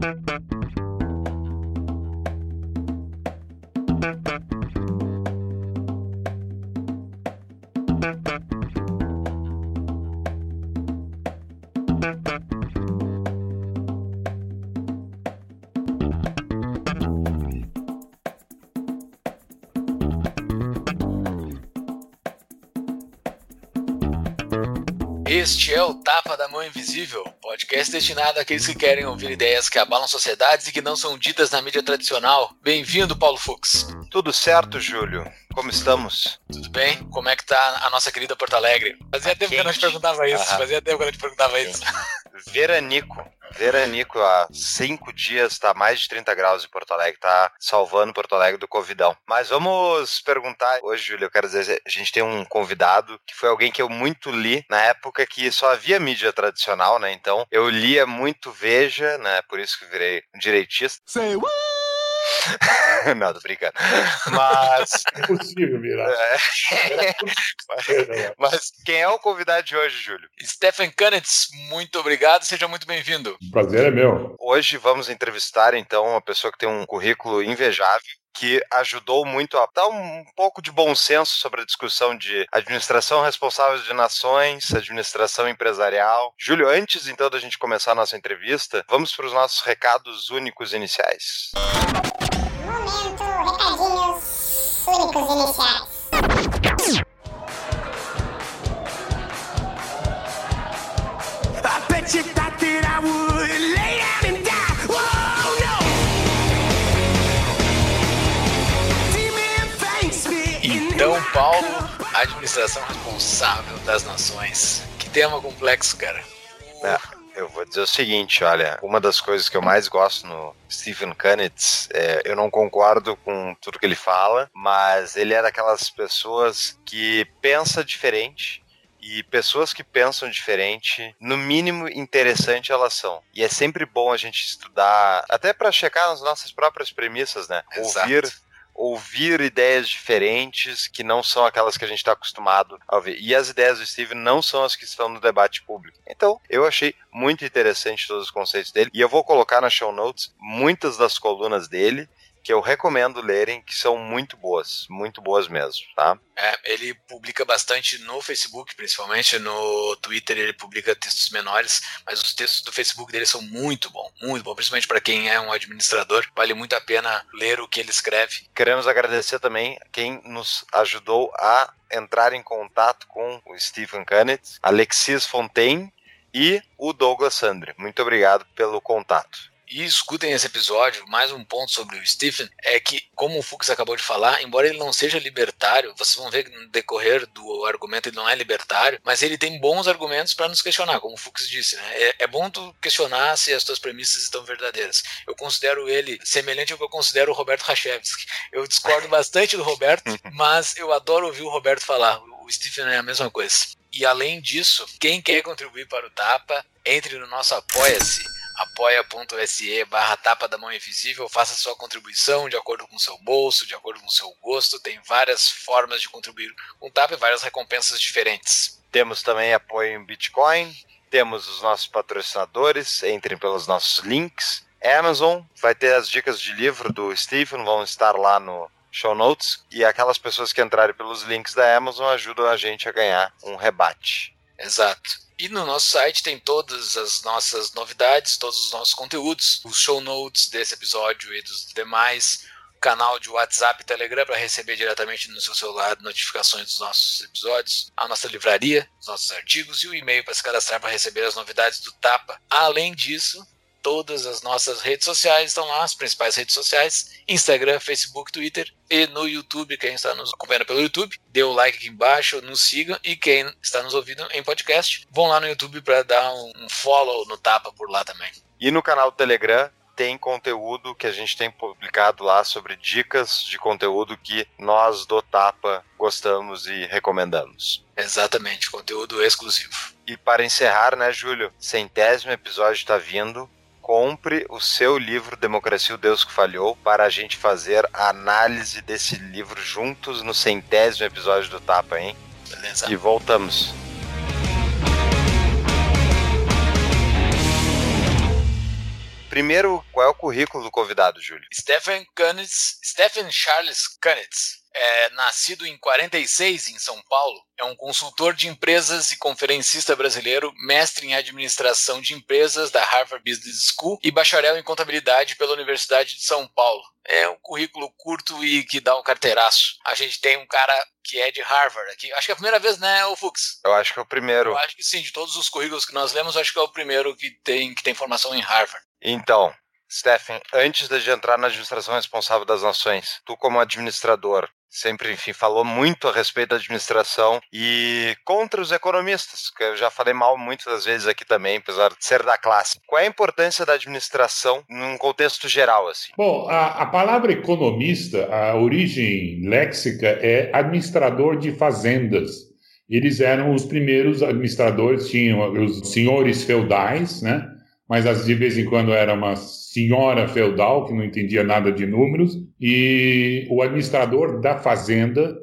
Thank you. Este é o Tapa da Mão Invisível, podcast destinado àqueles que querem ouvir ideias que abalam sociedades e que não são ditas na mídia tradicional. Bem-vindo, Paulo Fux. Tudo certo, Júlio? Como estamos? Tudo bem? Como é que tá a nossa querida Porto Alegre? Fazia tempo que eu não te perguntava isso. Fazia tempo que eu não te perguntava isso. Veranico. Veranico, há cinco dias tá mais de 30 graus em Porto Alegre, tá salvando Porto Alegre do Covidão. Mas vamos perguntar hoje, Júlio, eu quero dizer, a gente tem um convidado que foi alguém que eu muito li na época que só havia mídia tradicional, né? Então eu lia muito Veja, né? Por isso que virei um direitista. Say what? não, tô brincando. Mas. É possível virar. É. Mas quem é o convidado de hoje, Júlio? Stephen Kanitz, muito obrigado, seja muito bem-vindo. Prazer é meu. Hoje vamos entrevistar, então, uma pessoa que tem um currículo invejável que ajudou muito a dar um pouco de bom senso sobre a discussão de administração responsável de nações, administração empresarial. Júlio, antes então da gente começar a nossa entrevista, vamos para os nossos recados únicos iniciais. Momento, thanks me. Então, Paulo, administração responsável das nações. Que tema complexo, cara. É, eu vou dizer o seguinte, olha, uma das coisas que eu mais gosto no Stephen Kanitz, é, eu não concordo com tudo que ele fala, mas ele é daquelas pessoas que pensa diferente e pessoas que pensam diferente, no mínimo interessante elas são. E é sempre bom a gente estudar, até para checar as nossas próprias premissas, né? Exato. Ouvir ouvir ideias diferentes que não são aquelas que a gente está acostumado a ouvir. E as ideias do Steven não são as que estão no debate público. Então, eu achei muito interessante todos os conceitos dele. E eu vou colocar nas show notes muitas das colunas dele que eu recomendo lerem, que são muito boas, muito boas mesmo, tá? É, ele publica bastante no Facebook, principalmente no Twitter ele publica textos menores, mas os textos do Facebook dele são muito bons, muito bom, principalmente para quem é um administrador, vale muito a pena ler o que ele escreve. Queremos agradecer também quem nos ajudou a entrar em contato com o Stephen Canet, Alexis Fontaine e o Douglas Sandri. Muito obrigado pelo contato. E escutem esse episódio. Mais um ponto sobre o Stephen é que, como o Fux acabou de falar, embora ele não seja libertário, vocês vão ver que no decorrer do argumento ele não é libertário, mas ele tem bons argumentos para nos questionar, como o Fux disse. Né? É, é, bom tu questionar se as tuas premissas estão verdadeiras. Eu considero ele semelhante ao que eu considero o Roberto Rachevski. Eu discordo bastante do Roberto, mas eu adoro ouvir o Roberto falar. O Stephen é a mesma coisa. E além disso, quem quer contribuir para o Tapa, entre no nosso Apoia-se apoia.se barra tapa da mão invisível, faça sua contribuição de acordo com o seu bolso, de acordo com o seu gosto, tem várias formas de contribuir com o tapa e várias recompensas diferentes. Temos também apoio em Bitcoin, temos os nossos patrocinadores, entrem pelos nossos links. Amazon vai ter as dicas de livro do Stephen, vão estar lá no show notes. E aquelas pessoas que entrarem pelos links da Amazon ajudam a gente a ganhar um rebate. Exato. E no nosso site tem todas as nossas novidades, todos os nossos conteúdos, os show notes desse episódio e dos demais, canal de WhatsApp e Telegram para receber diretamente no seu celular notificações dos nossos episódios, a nossa livraria, os nossos artigos e o e-mail para se cadastrar para receber as novidades do Tapa. Além disso, todas as nossas redes sociais estão lá, as principais redes sociais: Instagram, Facebook, Twitter e no YouTube. Quem está nos acompanhando pelo YouTube, dê o like aqui embaixo, nos sigam. E quem está nos ouvindo em podcast, vão lá no YouTube para dar um follow no Tapa por lá também. E no canal do Telegram tem conteúdo que a gente tem publicado lá sobre dicas de conteúdo que nós do Tapa gostamos e recomendamos. Exatamente, conteúdo exclusivo. E para encerrar, né, Júlio? Centésimo episódio está vindo compre o seu livro Democracia o Deus que Falhou para a gente fazer a análise desse livro juntos no centésimo episódio do Tapa, hein? Beleza. E voltamos. Primeiro, qual é o currículo do convidado, Júlio? Stephen Kunitz, Stephen Charles Kunitz, é nascido em 46 em São Paulo, é um consultor de empresas e conferencista brasileiro, mestre em administração de empresas da Harvard Business School e bacharel em contabilidade pela Universidade de São Paulo. É um currículo curto e que dá um carteiraço. A gente tem um cara que é de Harvard aqui. Acho que é a primeira vez, né, o Fux? Eu acho que é o primeiro. Eu acho que sim, de todos os currículos que nós lemos, acho que é o primeiro que tem, que tem formação em Harvard. Então, Stephen, antes de entrar na administração responsável das nações, tu como administrador, sempre, enfim, falou muito a respeito da administração e contra os economistas, que eu já falei mal muitas vezes aqui também, apesar de ser da classe. Qual é a importância da administração num contexto geral, assim? Bom, a, a palavra economista, a origem léxica é administrador de fazendas. Eles eram os primeiros administradores, tinham os senhores feudais, né? Mas de vez em quando era uma senhora feudal que não entendia nada de números e o administrador da fazenda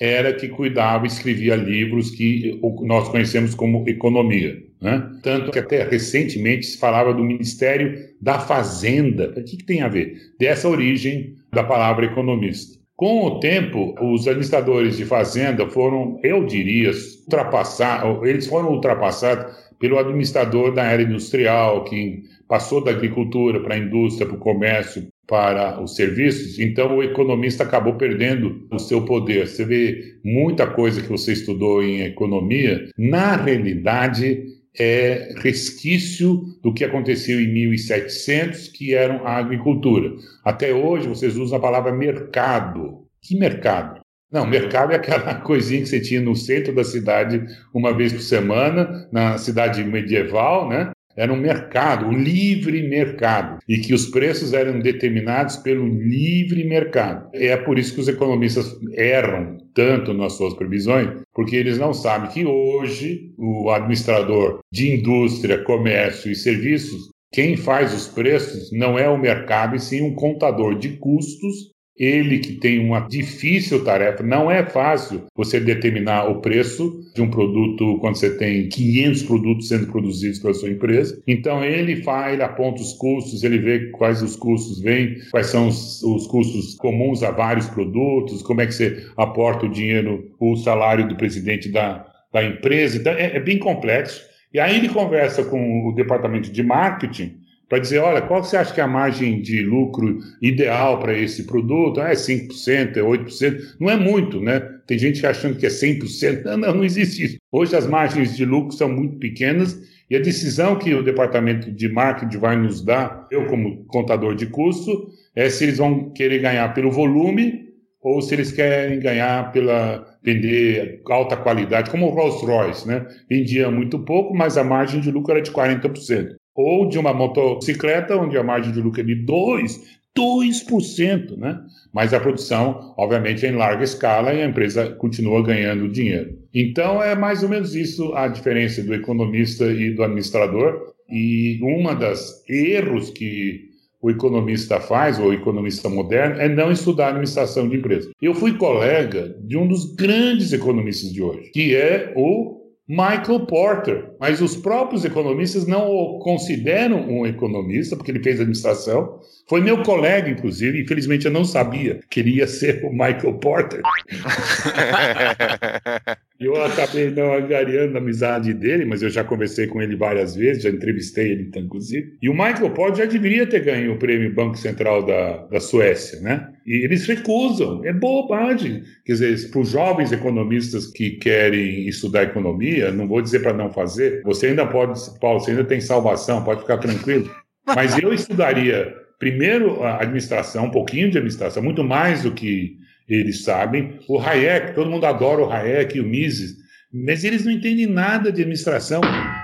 era que cuidava, escrevia livros que nós conhecemos como economia. Né? Tanto que até recentemente se falava do Ministério da Fazenda. O que, que tem a ver? Dessa origem da palavra economista. Com o tempo, os administradores de fazenda foram, eu diria, ultrapassados, eles foram ultrapassados pelo administrador da era industrial, que passou da agricultura para a indústria, para o comércio, para os serviços, então o economista acabou perdendo o seu poder. Você vê muita coisa que você estudou em economia, na realidade é resquício do que aconteceu em 1700, que era a agricultura. Até hoje vocês usam a palavra mercado. Que mercado? Não, mercado é aquela coisinha que você tinha no centro da cidade uma vez por semana, na cidade medieval, né? Era um mercado, um livre mercado, e que os preços eram determinados pelo livre mercado. É por isso que os economistas erram tanto nas suas previsões, porque eles não sabem que hoje o administrador de indústria, comércio e serviços, quem faz os preços não é o mercado, e sim um contador de custos ele que tem uma difícil tarefa, não é fácil você determinar o preço de um produto quando você tem 500 produtos sendo produzidos pela sua empresa. Então ele faz, ele aponta os custos, ele vê quais os custos vêm, quais são os, os custos comuns a vários produtos, como é que você aporta o dinheiro, o salário do presidente da, da empresa. Então é, é bem complexo. E aí ele conversa com o departamento de marketing para dizer, olha, qual você acha que é a margem de lucro ideal para esse produto? Ah, é 5%, é 8%. Não é muito, né? Tem gente achando que é 100%. Não, não, não existe isso. Hoje as margens de lucro são muito pequenas e a decisão que o departamento de marketing vai nos dar, eu como contador de custo, é se eles vão querer ganhar pelo volume ou se eles querem ganhar pela vender alta qualidade, como o Rolls Royce, né? Vendia muito pouco, mas a margem de lucro era de 40% ou de uma motocicleta, onde a margem de lucro é de 2%, 2%, né? Mas a produção, obviamente, é em larga escala e a empresa continua ganhando dinheiro. Então, é mais ou menos isso a diferença do economista e do administrador. E uma das erros que o economista faz, ou o economista moderno, é não estudar administração de empresa. Eu fui colega de um dos grandes economistas de hoje, que é o Michael Porter. Mas os próprios economistas não o consideram um economista, porque ele fez administração. Foi meu colega, inclusive, infelizmente eu não sabia que ele ia ser o Michael Porter. eu acabei não angariando a amizade dele, mas eu já conversei com ele várias vezes, já entrevistei ele, então, inclusive. E o Michael Porter já deveria ter ganho o prêmio Banco Central da, da Suécia, né? E eles recusam. É bobagem. Quer dizer, para os jovens economistas que querem estudar economia, não vou dizer para não fazer, você ainda pode, Paulo, você ainda tem salvação, pode ficar tranquilo. Mas eu estudaria primeiro a administração, um pouquinho de administração, muito mais do que eles sabem. O Hayek, todo mundo adora o Hayek e o Mises, mas eles não entendem nada de administração.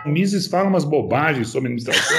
O Mises fala umas bobagens sobre administração.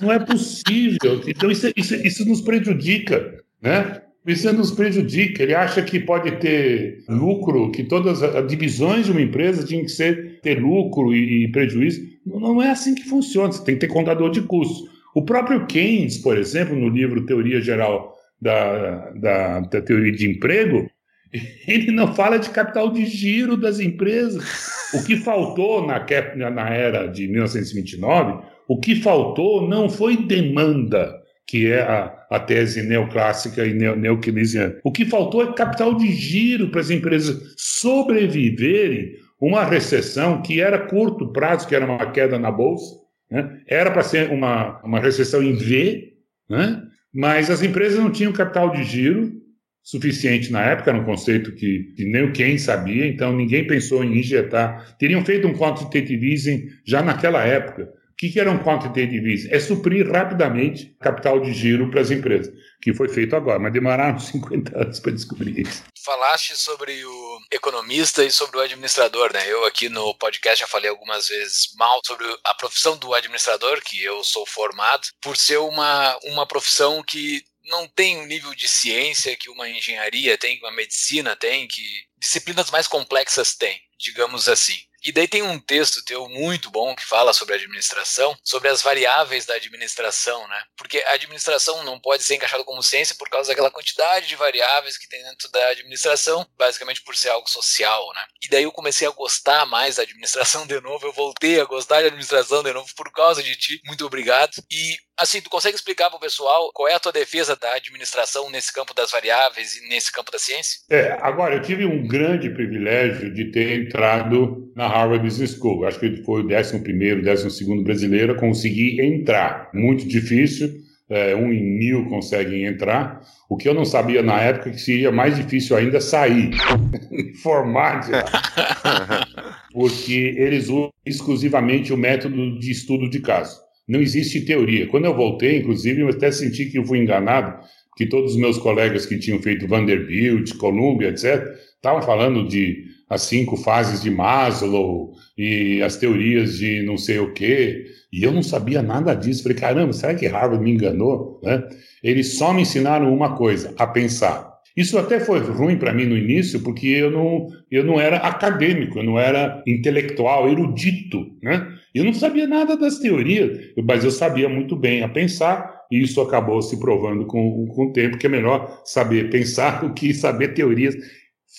Não, é possível. Então isso, isso, isso nos prejudica, né? Isso nos prejudica. Ele acha que pode ter lucro, que todas as divisões de uma empresa tinham que ser, ter lucro e, e prejuízo. Não, não, é assim que funciona. Você tem que ter contador de custos. O próprio Keynes, por exemplo, no livro Teoria Geral da, da, da Teoria de Emprego, ele não fala de capital de giro das empresas. O que faltou na, na era de 1929 O que faltou não foi demanda, que é a, a tese neoclássica e neo, neokeynesiana. O que faltou é capital de giro para as empresas sobreviverem uma recessão que era curto prazo, que era uma queda na bolsa, né? era para ser uma, uma recessão em V, né? Mas as empresas não tinham capital de giro suficiente na época, era um conceito que, que nem o Keynes sabia, então ninguém pensou em injetar. Teriam feito um quantitative easing já naquela época. O que, que era um quantitative easing? É suprir rapidamente capital de giro para as empresas, que foi feito agora, mas demoraram 50 anos para descobrir isso. Falaste sobre o economista e sobre o administrador, né? Eu aqui no podcast já falei algumas vezes mal sobre a profissão do administrador, que eu sou formado, por ser uma, uma profissão que não tem o um nível de ciência que uma engenharia tem, que uma medicina tem, que disciplinas mais complexas têm, digamos assim. E daí tem um texto teu muito bom que fala sobre administração, sobre as variáveis da administração, né? Porque a administração não pode ser encaixada como ciência por causa daquela quantidade de variáveis que tem dentro da administração, basicamente por ser algo social, né? E daí eu comecei a gostar mais da administração de novo, eu voltei a gostar de administração de novo por causa de ti. Muito obrigado. E assim, tu consegue explicar para o pessoal qual é a tua defesa da administração nesse campo das variáveis e nesse campo da ciência? É, agora eu tive um grande privilégio de ter entrado na Harvard Business School. Acho que foi o 11 º 12 brasileiro a conseguir entrar. Muito difícil, é, um em mil conseguem entrar. O que eu não sabia na época é que seria mais difícil ainda sair, formar de lá. Porque eles usam exclusivamente o método de estudo de caso. Não existe teoria. Quando eu voltei, inclusive, eu até senti que eu fui enganado, que todos os meus colegas que tinham feito Vanderbilt, Columbia, etc., estavam falando de as cinco fases de Maslow e as teorias de não sei o quê, e eu não sabia nada disso. Falei, caramba, será que Harvard me enganou? Né? Eles só me ensinaram uma coisa, a pensar. Isso até foi ruim para mim no início, porque eu não, eu não era acadêmico, eu não era intelectual, erudito, né? Eu não sabia nada das teorias, mas eu sabia muito bem a pensar, e isso acabou se provando com, com o tempo que é melhor saber pensar do que saber teorias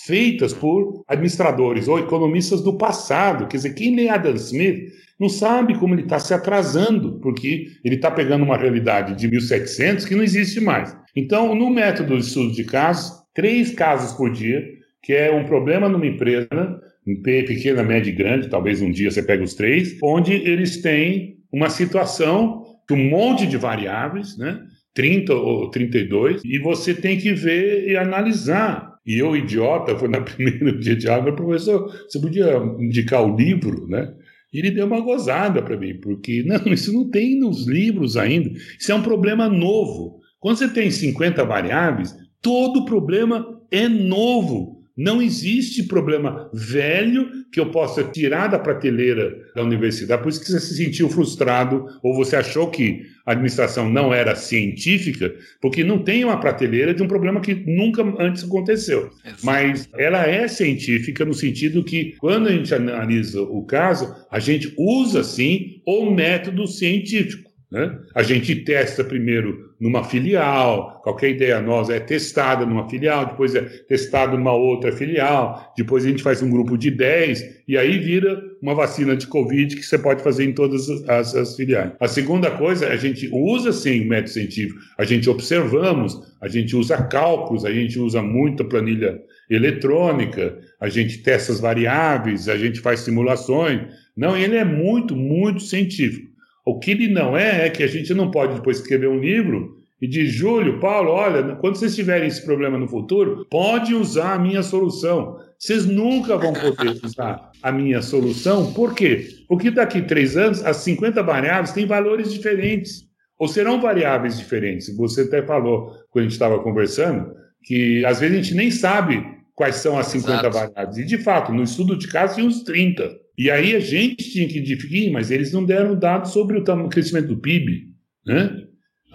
feitas por administradores ou economistas do passado. Quer dizer, quem lê Adam Smith não sabe como ele está se atrasando, porque ele está pegando uma realidade de 1700 que não existe mais. Então, no método de estudo de casos, três casos por dia, que é um problema numa empresa, pequena, média e grande, talvez um dia você pegue os três, onde eles têm uma situação de um monte de variáveis, né? 30 ou 32, e você tem que ver e analisar. E eu, idiota, foi na primeira dia de aula, professor, você podia indicar o livro, né? E ele deu uma gozada para mim, porque não, isso não tem nos livros ainda. Isso é um problema novo. Quando você tem 50 variáveis, todo problema é novo. Não existe problema velho que eu possa tirar da prateleira da universidade. Por isso que você se sentiu frustrado ou você achou que a administração não era científica, porque não tem uma prateleira de um problema que nunca antes aconteceu. Mas ela é científica no sentido que, quando a gente analisa o caso, a gente usa, sim, o método científico. Né? A gente testa primeiro numa filial, qualquer ideia nossa é testada numa filial, depois é testada numa outra filial, depois a gente faz um grupo de 10 e aí vira uma vacina de Covid que você pode fazer em todas as, as filiais. A segunda coisa, a gente usa sim o método científico, a gente observamos, a gente usa cálculos, a gente usa muita planilha eletrônica, a gente testa as variáveis, a gente faz simulações. Não, ele é muito, muito científico. O que ele não é, é que a gente não pode depois escrever um livro e dizer, Júlio, Paulo, olha, quando vocês tiverem esse problema no futuro, pode usar a minha solução. Vocês nunca vão poder usar a minha solução. Por quê? Porque daqui a três anos, as 50 variáveis têm valores diferentes. Ou serão variáveis diferentes. Você até falou, quando a gente estava conversando, que às vezes a gente nem sabe quais são as 50 Exato. variáveis. E, de fato, no estudo de caso, tinha uns 30. E aí a gente tinha que definir, mas eles não deram dados sobre o crescimento do PIB, né?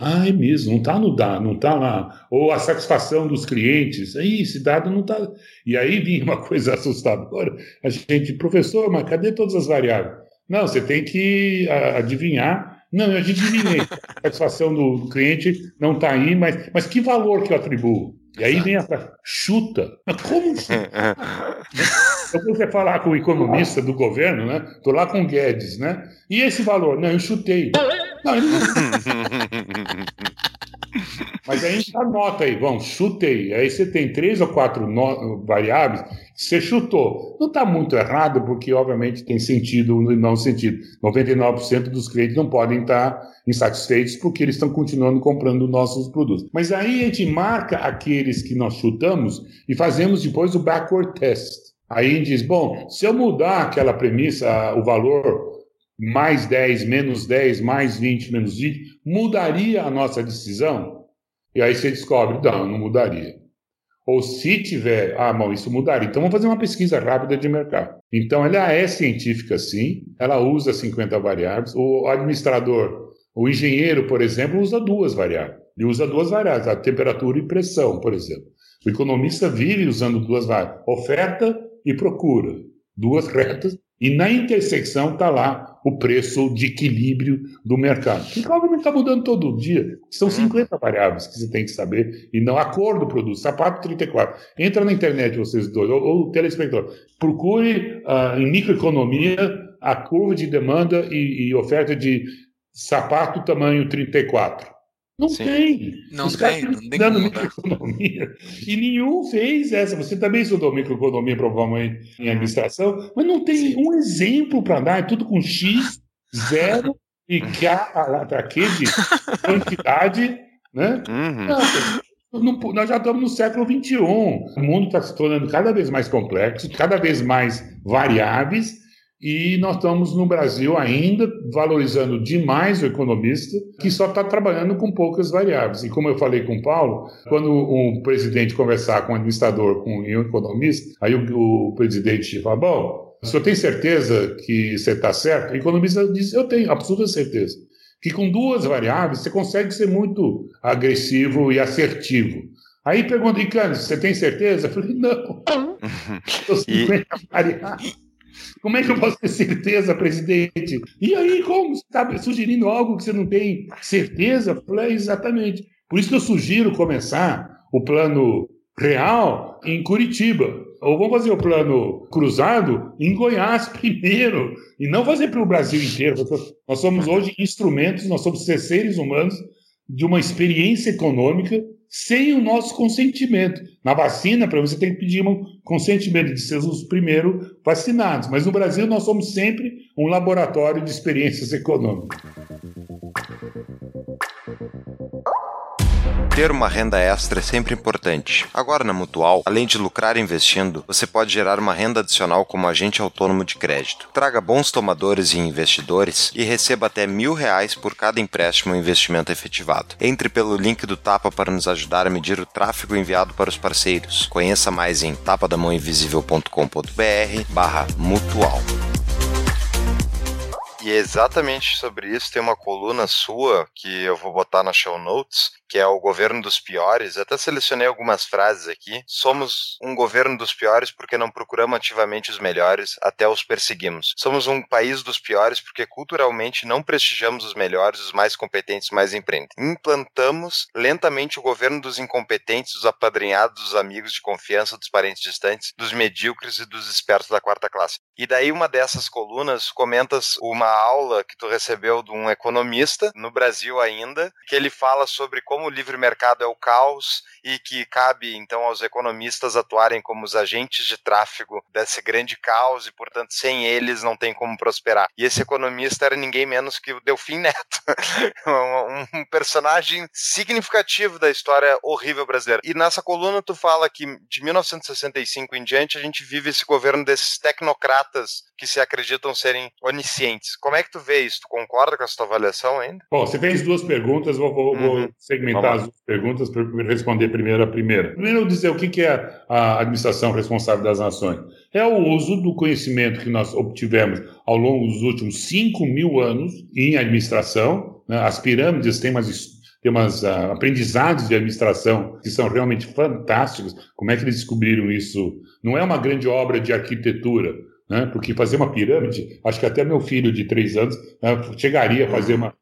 Ah, é mesmo, não está no dado, não está lá. Ou a satisfação dos clientes, aí esse dado não está. E aí vinha uma coisa assustadora. A gente, professor, mas cadê todas as variáveis? Não, você tem que adivinhar. Não, gente adivinhei. A satisfação do cliente não está aí, mas, mas que valor que eu atribuo? E aí vem a frase, chuta. Mas como chuta? Então você falar com o economista do governo, né? Tô lá com o Guedes, né? E esse valor? Não, eu chutei. Não, ele não... Mas a gente anota aí, vamos, chutei. Aí você tem três ou quatro no... variáveis que você chutou. Não está muito errado, porque obviamente tem sentido e não sentido. 99% dos clientes não podem estar insatisfeitos porque eles estão continuando comprando nossos produtos. Mas aí a gente marca aqueles que nós chutamos e fazemos depois o backward test. Aí diz, bom, se eu mudar aquela premissa, o valor mais 10, menos 10, mais 20, menos 20, mudaria a nossa decisão? E aí você descobre, não, não mudaria. Ou se tiver, ah, bom, isso mudaria. Então vamos fazer uma pesquisa rápida de mercado. Então ela é científica sim, ela usa 50 variáveis. O administrador, o engenheiro, por exemplo, usa duas variáveis. Ele usa duas variáveis, a temperatura e pressão, por exemplo. O economista vive usando duas variáveis, oferta e procura, duas retas, e na intersecção está lá o preço de equilíbrio do mercado. Que obviamente está mudando todo dia. São 50 uhum. variáveis que você tem que saber, e não a cor do produto. Sapato 34. Entra na internet, vocês dois, ou, ou telespectador. Procure uh, em microeconomia a curva de demanda e, e oferta de sapato tamanho 34. Não Sim. tem. Não Os tem, não tem dando microeconomia. E nenhum fez essa. Você também estudou microeconomia, provavelmente, em administração, mas não tem um exemplo para dar. É tudo com X, zero e K, para quê de quantidade, né? Uhum. Não, nós já estamos no século XXI. O mundo está se tornando cada vez mais complexo, cada vez mais variáveis, e nós estamos no Brasil ainda valorizando demais o economista, que só está trabalhando com poucas variáveis. E como eu falei com o Paulo, quando um presidente conversar com um administrador, com um economista, aí o, o presidente fala: Bom, o senhor tem certeza que você está certo? O economista diz: Eu tenho absoluta certeza. Que com duas variáveis você consegue ser muito agressivo e assertivo. Aí pergunta, Icano, você tem certeza? Eu falei, não. Estou 50 variáveis. Como é que eu posso ter certeza, presidente? E aí, como? Você está sugerindo algo que você não tem certeza? Falei, exatamente. Por isso que eu sugiro começar o plano real em Curitiba. Ou vamos fazer o plano cruzado em Goiás primeiro, e não fazer para o Brasil inteiro. Nós somos hoje instrumentos, nós somos seres humanos de uma experiência econômica sem o nosso consentimento. Na vacina, para você tem que pedir um consentimento de ser os primeiros vacinados. Mas no Brasil nós somos sempre um laboratório de experiências econômicas. Ter uma renda extra é sempre importante. Agora na Mutual, além de lucrar investindo, você pode gerar uma renda adicional como agente autônomo de crédito. Traga bons tomadores e investidores e receba até mil reais por cada empréstimo ou investimento efetivado. Entre pelo link do Tapa para nos ajudar a medir o tráfego enviado para os parceiros. Conheça mais em tapadamãoinvisível.com.br barra mutual. E exatamente sobre isso tem uma coluna sua que eu vou botar na show notes, que é o governo dos piores. até selecionei algumas frases aqui. Somos um governo dos piores porque não procuramos ativamente os melhores, até os perseguimos. Somos um país dos piores porque culturalmente não prestigiamos os melhores, os mais competentes, mais empreendentes. Implantamos lentamente o governo dos incompetentes, dos apadrinhados, dos amigos de confiança, dos parentes distantes, dos medíocres e dos espertos da quarta classe. E daí uma dessas colunas comentas uma aula que tu recebeu de um economista no Brasil ainda, que ele fala sobre como o livre mercado é o caos e que cabe então aos economistas atuarem como os agentes de tráfego desse grande caos e, portanto, sem eles não tem como prosperar. E esse economista era ninguém menos que o Delfim Neto, um personagem significativo da história horrível brasileira. E nessa coluna tu fala que de 1965 em diante a gente vive esse governo desses tecnocratas que se acreditam serem oniscientes. Como é que tu vê isso? Tu concorda com essa tua avaliação ainda? Bom, você fez duas perguntas, vou, vou, uhum. vou segmentar as duas perguntas para responder primeiro a primeira. Primeiro, dizer o que é a administração responsável das nações. É o uso do conhecimento que nós obtivemos ao longo dos últimos 5 mil anos em administração. Né? As pirâmides têm umas tem umas uh, aprendizados de administração que são realmente fantásticos. Como é que eles descobriram isso? Não é uma grande obra de arquitetura, né? porque fazer uma pirâmide, acho que até meu filho de três anos né, chegaria a fazer uma,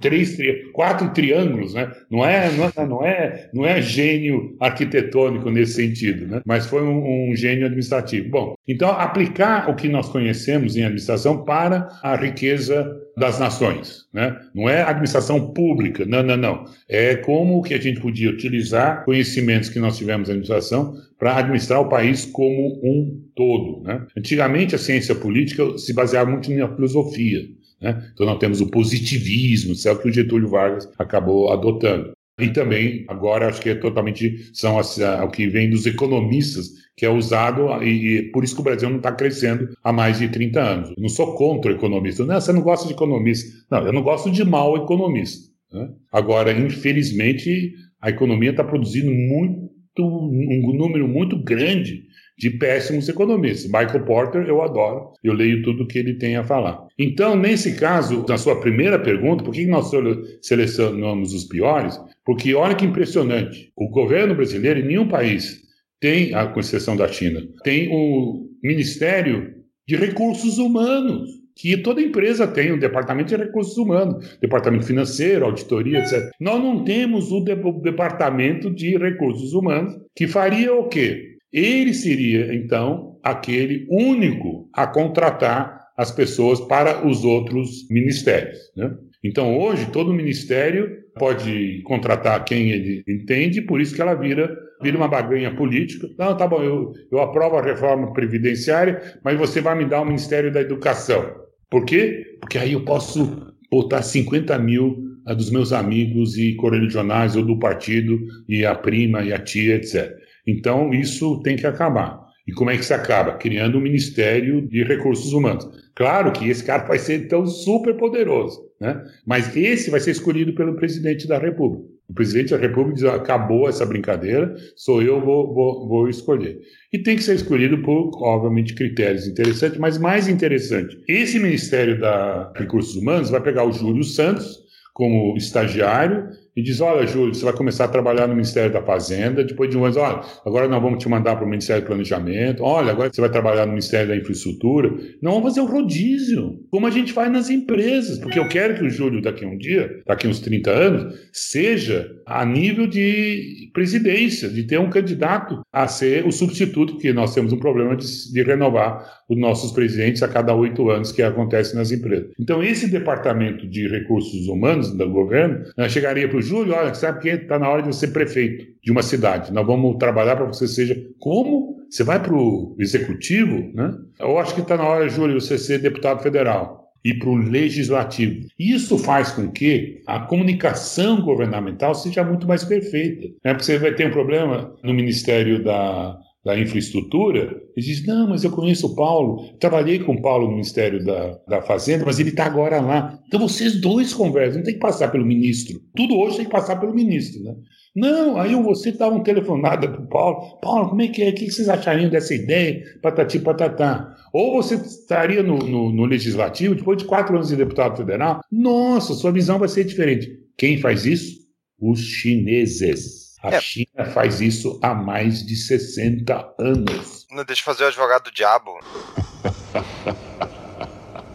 Três, tri- quatro triângulos, né? Não é, não é, não é, não é gênio arquitetônico nesse sentido, né? Mas foi um, um gênio administrativo. Bom, então aplicar o que nós conhecemos em administração para a riqueza das nações, né? Não é administração pública, não, não, não. É como que a gente podia utilizar conhecimentos que nós tivemos na administração para administrar o país como um todo, né? Antigamente a ciência política se baseava muito na filosofia, né? Então nós temos o positivismo, isso é o que o Getúlio Vargas acabou adotando. E também, agora, acho que é totalmente são as- a- o que vem dos economistas, que é usado, e, e por isso que o Brasil não está crescendo há mais de 30 anos. Não sou contra o economista. Não, você não gosta de economista. Não, eu não gosto de mau economista. né? Agora, infelizmente, a economia está produzindo muito, um número muito grande de péssimos economistas. Michael Porter, eu adoro, eu leio tudo que ele tem a falar. Então, nesse caso, na sua primeira pergunta, por que nós sele- selecionamos os piores? Porque olha que impressionante, o governo brasileiro em nenhum país tem, com exceção da China, tem o Ministério de Recursos Humanos, que toda empresa tem um departamento de recursos humanos, departamento financeiro, auditoria, etc. Nós não temos o, de- o departamento de recursos humanos que faria o quê? Ele seria, então, aquele único a contratar as pessoas para os outros ministérios. Né? Então, hoje, todo ministério pode contratar quem ele entende, por isso que ela vira, vira uma baganha política. Não, tá bom, eu, eu aprovo a reforma previdenciária, mas você vai me dar o Ministério da Educação. Por quê? Porque aí eu posso botar 50 mil ah, dos meus amigos e correligionários ou do partido, e a prima e a tia, etc. Então, isso tem que acabar. E como é que se acaba? Criando um Ministério de Recursos Humanos. Claro que esse cara vai ser tão super poderoso, né? mas esse vai ser escolhido pelo presidente da República. O presidente da República diz: acabou essa brincadeira, sou eu vou, vou, vou escolher. E tem que ser escolhido por, obviamente, critérios interessantes, mas mais interessante: esse Ministério da Recursos Humanos vai pegar o Júlio Santos como estagiário e diz: Olha, Júlio, você vai começar a trabalhar no Ministério da Fazenda. Depois de um ano, olha, agora nós vamos te mandar para o Ministério do Planejamento. Olha, agora você vai trabalhar no Ministério da Infraestrutura. Não vamos fazer o rodízio, como a gente faz nas empresas, porque eu quero que o Júlio, daqui a um dia, daqui a uns 30 anos, seja a nível de presidência, de ter um candidato a ser o substituto, porque nós temos um problema de, de renovar os nossos presidentes a cada oito anos, que acontece nas empresas. Então, esse departamento de recursos humanos do governo né, chegaria para o Júlio, olha, sabe que está na hora de você ser prefeito de uma cidade. Nós vamos trabalhar para você seja como? Você vai para o executivo, né? Eu acho que está na hora, Júlio, você ser deputado federal e para o legislativo. Isso faz com que a comunicação governamental seja muito mais perfeita. Né? Porque você vai ter um problema no Ministério da, da Infraestrutura e diz: Não, mas eu conheço o Paulo, trabalhei com o Paulo no Ministério da, da Fazenda, mas ele está agora lá. Então vocês dois conversam, não tem que passar pelo ministro. Tudo hoje tem que passar pelo ministro. Né? Não, aí você dá um telefonada para o Paulo: Paulo, como é que é? O que vocês achariam dessa ideia? Patati patatá. Ou você estaria no, no, no legislativo, depois de quatro anos de deputado federal, nossa, sua visão vai ser diferente. Quem faz isso? Os chineses. A É. China faz isso há mais de 60 anos. Não, deixa eu fazer o advogado do diabo.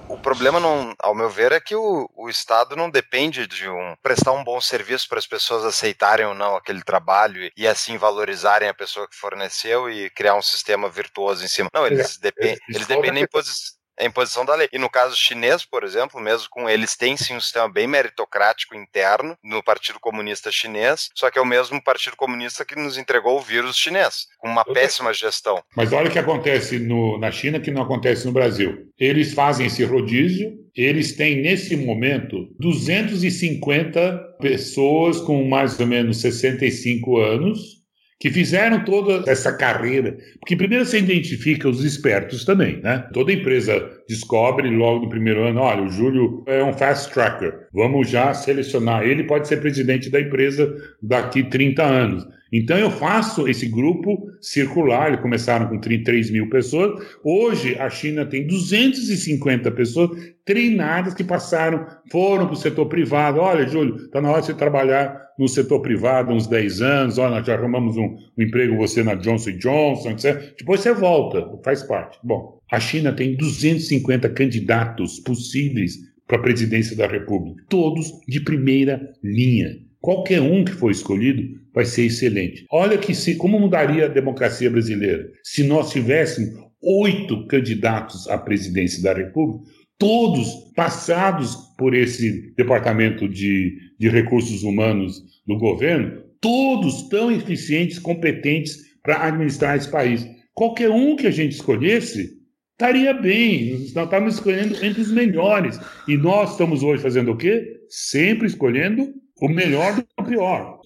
O problema, não, ao meu ver, é que o, o Estado não depende de um, prestar um bom serviço para as pessoas aceitarem ou não aquele trabalho e, e assim valorizarem a pessoa que forneceu e criar um sistema virtuoso em cima. Não, eles, depen, Isso eles dependem em posição. É imposição da lei. E no caso chinês, por exemplo, mesmo com eles têm sim um sistema bem meritocrático interno no Partido Comunista Chinês, só que é o mesmo Partido Comunista que nos entregou o vírus chinês, com uma péssima gestão. Mas olha o que acontece no, na China que não acontece no Brasil. Eles fazem esse rodízio, eles têm nesse momento 250 pessoas com mais ou menos 65 anos que fizeram toda essa carreira. Porque primeiro você identifica os espertos também, né? Toda empresa descobre logo no primeiro ano, olha, o Júlio é um fast tracker, vamos já selecionar. Ele pode ser presidente da empresa daqui 30 anos. Então eu faço esse grupo circular, eles começaram com 33 mil pessoas, hoje a China tem 250 pessoas treinadas que passaram, foram para o setor privado, olha Júlio, está na hora de você trabalhar no setor privado uns 10 anos, olha, nós já arrumamos um, um emprego você na Johnson Johnson, etc. Depois você volta, faz parte. Bom, a China tem 250 candidatos possíveis para a presidência da República. Todos de primeira linha. Qualquer um que for escolhido vai ser excelente. Olha que se como mudaria a democracia brasileira se nós tivéssemos oito candidatos à presidência da República, todos passados por esse departamento de, de recursos humanos do governo, todos tão eficientes, competentes para administrar esse país. Qualquer um que a gente escolhesse estaria bem. Nós estamos escolhendo entre os melhores. E nós estamos hoje fazendo o quê? Sempre escolhendo o melhor do pior.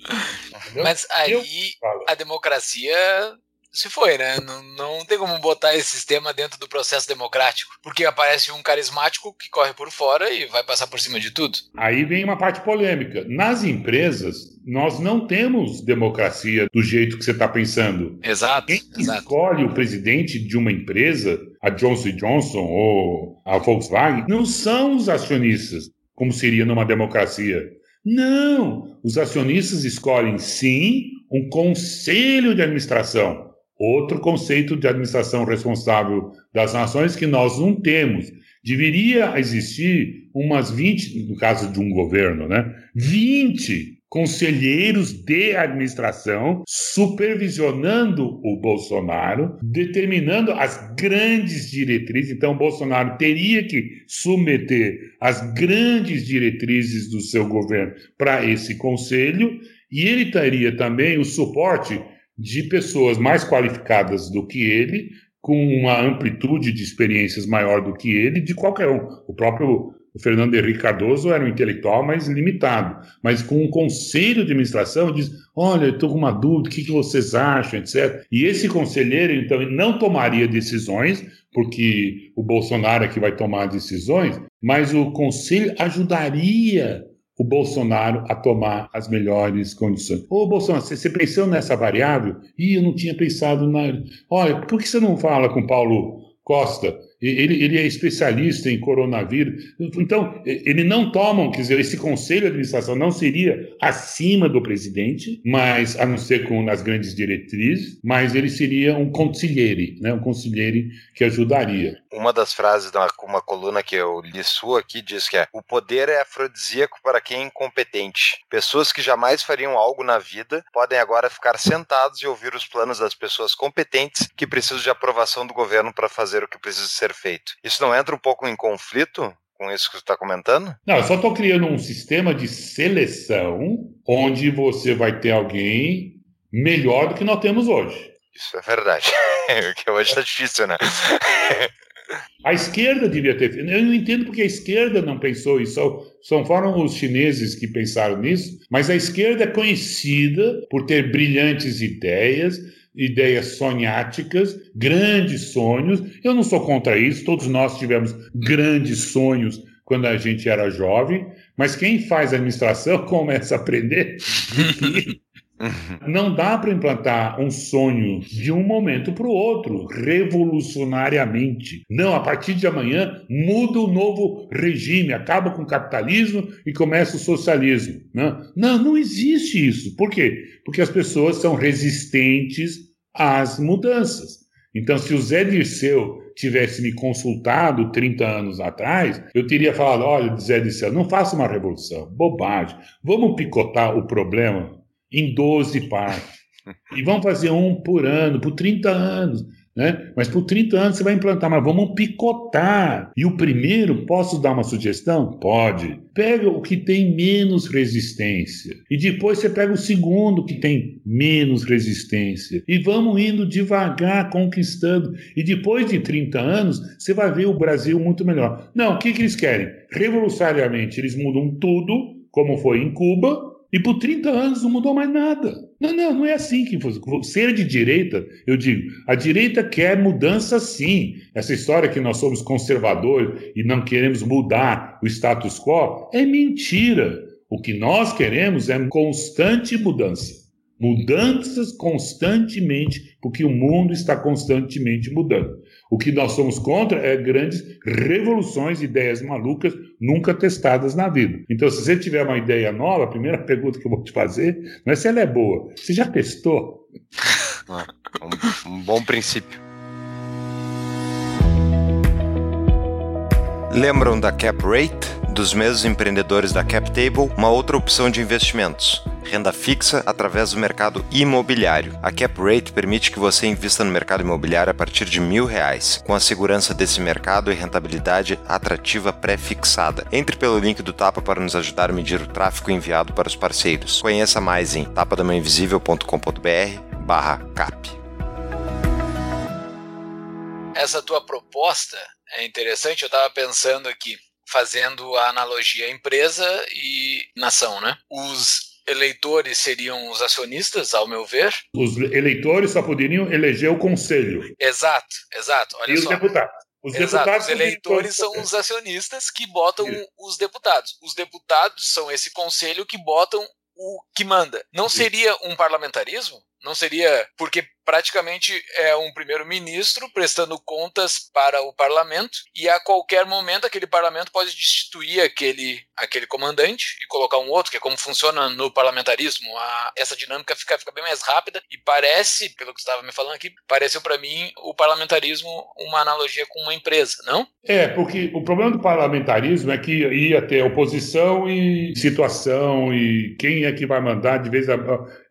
Entendeu? Mas aí Eu- a democracia se foi, né? Não, não tem como botar esse sistema dentro do processo democrático. Porque aparece um carismático que corre por fora e vai passar por cima de tudo. Aí vem uma parte polêmica. Nas empresas, nós não temos democracia do jeito que você está pensando. Exato, Quem exato. escolhe o presidente de uma empresa, a Johnson Johnson ou a Volkswagen, não são os acionistas, como seria numa democracia. Não! Os acionistas escolhem, sim, um conselho de administração. Outro conceito de administração responsável das nações que nós não temos. Deveria existir umas 20, no caso de um governo, né? 20 conselheiros de administração supervisionando o Bolsonaro, determinando as grandes diretrizes. Então, o Bolsonaro teria que submeter as grandes diretrizes do seu governo para esse conselho, e ele teria também o suporte de pessoas mais qualificadas do que ele, com uma amplitude de experiências maior do que ele, de qualquer um. O próprio o Fernando Henrique Cardoso era um intelectual mais limitado, mas com um conselho de administração diz: olha, estou com uma dúvida, o que, que vocês acham, etc. E esse conselheiro, então, ele não tomaria decisões, porque o Bolsonaro é que vai tomar decisões, mas o conselho ajudaria o Bolsonaro a tomar as melhores condições. Ô, Bolsonaro, você, você pensou nessa variável? Ih, eu não tinha pensado na. Olha, por que você não fala com Paulo Costa? Ele, ele é especialista em coronavírus. Então, ele não tomam, quer dizer, esse conselho de administração não seria acima do presidente, mas a não ser com nas grandes diretrizes, mas ele seria um conselheiro, né? Um conselheiro que ajudaria. Uma das frases de uma, uma coluna que eu li sua aqui diz que é: o poder é afrodisíaco para quem é incompetente. Pessoas que jamais fariam algo na vida podem agora ficar sentados e ouvir os planos das pessoas competentes que precisam de aprovação do governo para fazer o que precisa ser feito. Isso não entra um pouco em conflito com isso que você está comentando? Não, eu só estou criando um sistema de seleção onde você vai ter alguém melhor do que nós temos hoje. Isso é verdade. Porque hoje está difícil, né? A esquerda devia ter. Eu não entendo porque a esquerda não pensou isso. Só foram os chineses que pensaram nisso. Mas a esquerda é conhecida por ter brilhantes ideias, ideias sonháticas, grandes sonhos. Eu não sou contra isso. Todos nós tivemos grandes sonhos quando a gente era jovem. Mas quem faz administração começa a aprender não dá para implantar um sonho de um momento para o outro, revolucionariamente. Não, a partir de amanhã muda o novo regime, acaba com o capitalismo e começa o socialismo. Não, não, não existe isso. Por quê? Porque as pessoas são resistentes às mudanças. Então, se o Zé Dirceu tivesse me consultado 30 anos atrás, eu teria falado: olha, Zé Dirceu, não faça uma revolução, bobagem. Vamos picotar o problema em 12 partes. E vamos fazer um por ano, por 30 anos. Né? Mas por 30 anos você vai implantar, mas vamos picotar. E o primeiro, posso dar uma sugestão? Pode. Pega o que tem menos resistência. E depois você pega o segundo que tem menos resistência. E vamos indo devagar, conquistando. E depois de 30 anos, você vai ver o Brasil muito melhor. Não, o que, que eles querem? Revolucionariamente, eles mudam tudo, como foi em Cuba, e por 30 anos não mudou mais nada. Não, não, não é assim que funciona. Ser de direita, eu digo, a direita quer mudança sim. Essa história que nós somos conservadores e não queremos mudar o status quo é mentira. O que nós queremos é constante mudança. Mudanças constantemente, porque o mundo está constantemente mudando. O que nós somos contra é grandes revoluções, ideias malucas, nunca testadas na vida. Então, se você tiver uma ideia nova, a primeira pergunta que eu vou te fazer não é se ela é boa. Você já testou? Um, um bom princípio. Lembram da cap rate? Dos mesmos empreendedores da CapTable uma outra opção de investimentos. Renda fixa através do mercado imobiliário. A CapRate permite que você invista no mercado imobiliário a partir de mil reais, com a segurança desse mercado e rentabilidade atrativa pré-fixada. Entre pelo link do Tapa para nos ajudar a medir o tráfego enviado para os parceiros. Conheça mais em tapadamainvisível.com.br barra cap. Essa tua proposta é interessante, eu estava pensando aqui, fazendo a analogia empresa e nação, né? Os eleitores seriam os acionistas, ao meu ver. Os eleitores só poderiam eleger o conselho. Exato, exato. Olha e só. os deputados. Os Exato, deputados os eleitores são os acionistas que botam Isso. os deputados. Os deputados são esse conselho que botam o que manda. Não seria um parlamentarismo? Não seria porque praticamente é um primeiro-ministro prestando contas para o parlamento e a qualquer momento aquele parlamento pode destituir aquele, aquele comandante e colocar um outro, que é como funciona no parlamentarismo. A, essa dinâmica fica, fica bem mais rápida e parece, pelo que você estava me falando aqui, pareceu para mim o parlamentarismo uma analogia com uma empresa, não? É, porque o problema do parlamentarismo é que ia ter oposição e situação, e quem é que vai mandar, de vez a,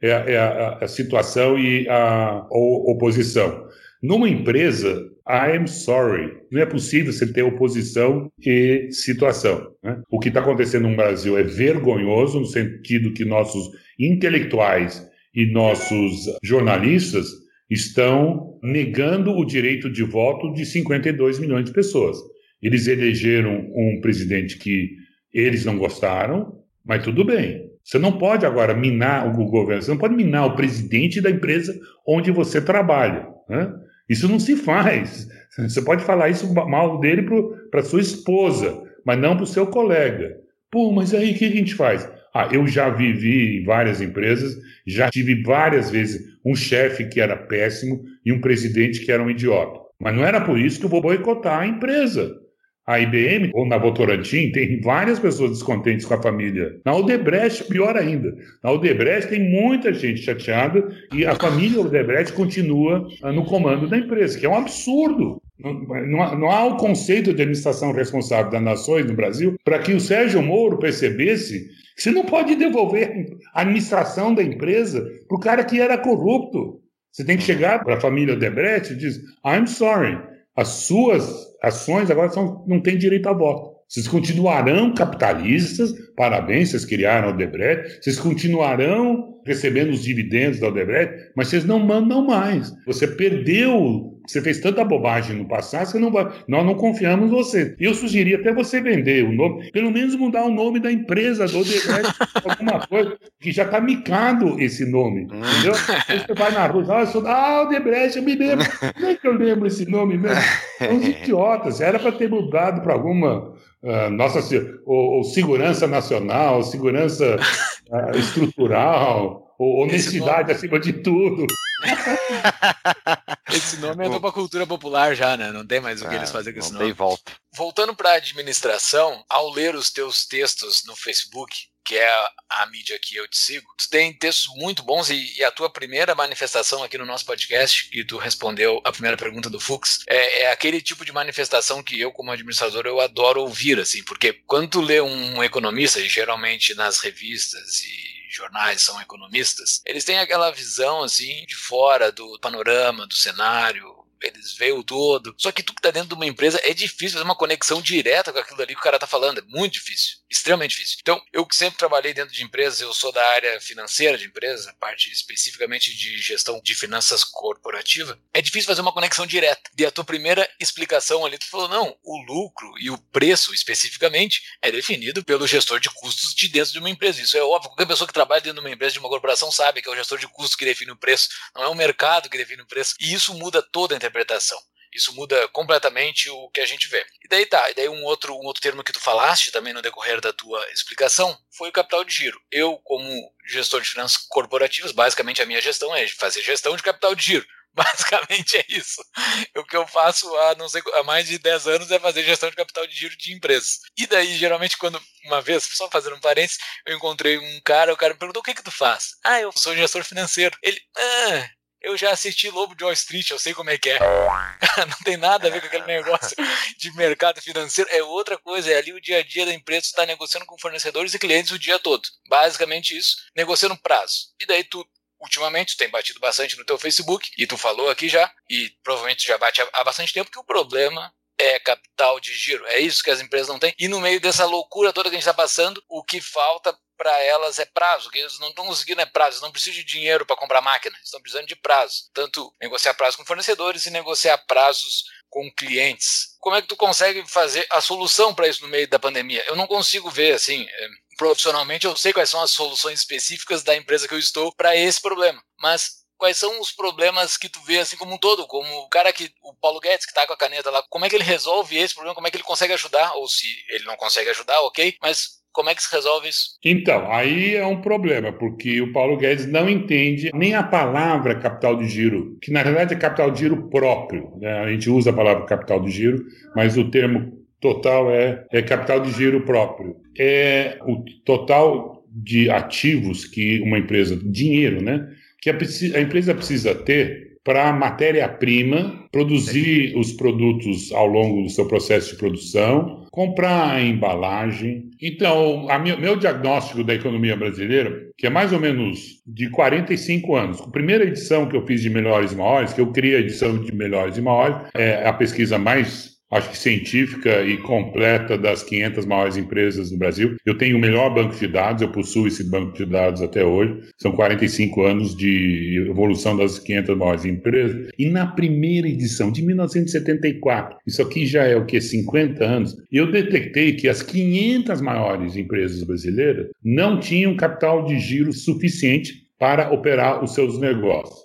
é, é a, a situação e a o- oposição. Numa empresa, I am sorry, não é possível você ter oposição e situação. né? O que está acontecendo no Brasil é vergonhoso, no sentido que nossos intelectuais e nossos jornalistas estão negando o direito de voto de 52 milhões de pessoas. Eles elegeram um presidente que eles não gostaram, mas tudo bem. Você não pode agora minar o governo, você não pode minar o presidente da empresa onde você trabalha. né? Isso não se faz. Você pode falar isso mal dele para sua esposa, mas não para o seu colega. Pô, mas aí o que a gente faz? Ah, eu já vivi em várias empresas, já tive várias vezes um chefe que era péssimo e um presidente que era um idiota. Mas não era por isso que eu vou boicotar a empresa. A IBM, ou na Votorantim, tem várias pessoas descontentes com a família. Na Odebrecht, pior ainda. Na Odebrecht tem muita gente chateada e a família Odebrecht continua ah, no comando da empresa, que é um absurdo. Não, não há- não há o conceito de administração responsável das nações no Brasil para que o Sérgio Moro percebesse que você não pode devolver a administração da empresa para o cara que era corrupto. Você tem que chegar para a família Odebrecht e diz: I'm sorry, as suas ações agora são, não têm direito a voto. Vocês continuarão capitalistas, parabéns, vocês criaram a Odebrecht, vocês continuarão recebendo os dividendos da Odebrecht, mas vocês não mandam mais. Você perdeu, você fez tanta bobagem no passado, você não vai, nós não confiamos em você. Eu sugeri até você vender o nome, pelo menos mudar o nome da empresa da Odebrecht, alguma coisa, que já está micado esse nome, entendeu? Aí você vai na rua, e fala, ah, ah, Odebrecht, eu me lembro. Como é que eu lembro esse nome mesmo? São uns idiotas, era para ter mudado para alguma nossa se- ou, ou segurança nacional, segurança ah, estrutural, ou honestidade acima de tudo. Esse nome é pra cultura popular já, né? Não tem mais o que eles fazerem com esse não nome. tem volta. Voltando para a administração, ao ler os teus textos no Facebook, que é a, mídia que eu te sigo, tu tem textos muito bons e, e a tua primeira manifestação aqui no nosso podcast, que tu respondeu a primeira pergunta do Fux, é, é aquele tipo de manifestação que eu, como administrador, eu adoro ouvir, assim, porque quando tu lê um economista, e geralmente nas revistas e jornais são economistas, eles têm aquela visão assim de fora do panorama, do cenário, eles veem o todo. Só que tu que tá dentro de uma empresa é difícil fazer uma conexão direta com aquilo ali que o cara tá falando. É muito difícil. Extremamente difícil. Então, eu que sempre trabalhei dentro de empresas, eu sou da área financeira de empresa, a parte especificamente de gestão de finanças corporativa. É difícil fazer uma conexão direta. E a tua primeira explicação ali, tu falou, não, o lucro e o preço especificamente é definido pelo gestor de custos de dentro de uma empresa. Isso é óbvio. Qualquer pessoa que trabalha dentro de uma empresa, de uma corporação, sabe que é o gestor de custos que define o preço. Não é o mercado que define o preço. E isso muda toda a interpretação. Isso muda completamente o que a gente vê. E daí tá, e daí um outro, um outro termo que tu falaste também no decorrer da tua explicação foi o capital de giro. Eu, como gestor de finanças corporativas, basicamente a minha gestão é fazer gestão de capital de giro. Basicamente é isso. O que eu faço há, não sei, há mais de 10 anos é fazer gestão de capital de giro de empresas. E daí, geralmente, quando uma vez, só fazendo um parênteses, eu encontrei um cara, o cara me perguntou o que que tu faz? Ah, eu sou gestor financeiro. Ele, ah, Eu já assisti Lobo de Wall Street, eu sei como é que é. Não tem nada a ver com aquele negócio de mercado financeiro. É outra coisa, é ali o dia a dia da empresa está negociando com fornecedores e clientes o dia todo. Basicamente isso, negociando prazo. E daí tu ultimamente tem batido bastante no teu Facebook, e tu falou aqui já, e provavelmente já bate há bastante tempo, que o problema é capital de giro. É isso que as empresas não têm. E no meio dessa loucura toda que a gente está passando, o que falta para elas é prazo, que eles não estão conseguindo é prazo, eles não precisam de dinheiro para comprar máquina, estão precisando de prazo. Tanto negociar prazo com fornecedores e negociar prazos com clientes. Como é que tu consegue fazer a solução para isso no meio da pandemia? Eu não consigo ver assim, é, profissionalmente eu sei quais são as soluções específicas da empresa que eu estou para esse problema, mas quais são os problemas que tu vê assim como um todo, como o cara que o Paulo Guedes que tá com a caneta lá, como é que ele resolve esse problema, como é que ele consegue ajudar ou se ele não consegue ajudar, OK? Mas como é que se resolve isso? Então, aí é um problema, porque o Paulo Guedes não entende nem a palavra capital de giro, que na verdade é capital de giro próprio. Né? A gente usa a palavra capital de giro, mas o termo total é, é capital de giro próprio. É o total de ativos que uma empresa, dinheiro, né? Que a, empresa precisa ter para matéria-prima, produzir os produtos ao longo do seu processo de produção, comprar a embalagem. Então, a meu, meu diagnóstico da economia brasileira, que é mais ou menos de 45 anos, a primeira edição que eu fiz de Melhores e Maiores, que eu criei a edição de Melhores e Maiores, é a pesquisa mais acho que científica e completa das 500 maiores empresas do Brasil. Eu tenho o melhor banco de dados, eu possuo esse banco de dados até hoje. São 45 anos de evolução das 500 maiores empresas. E na primeira edição, de 1974, isso aqui já é o que? 50 anos, eu detectei que as 500 maiores empresas brasileiras não tinham capital de giro suficiente para operar os seus negócios.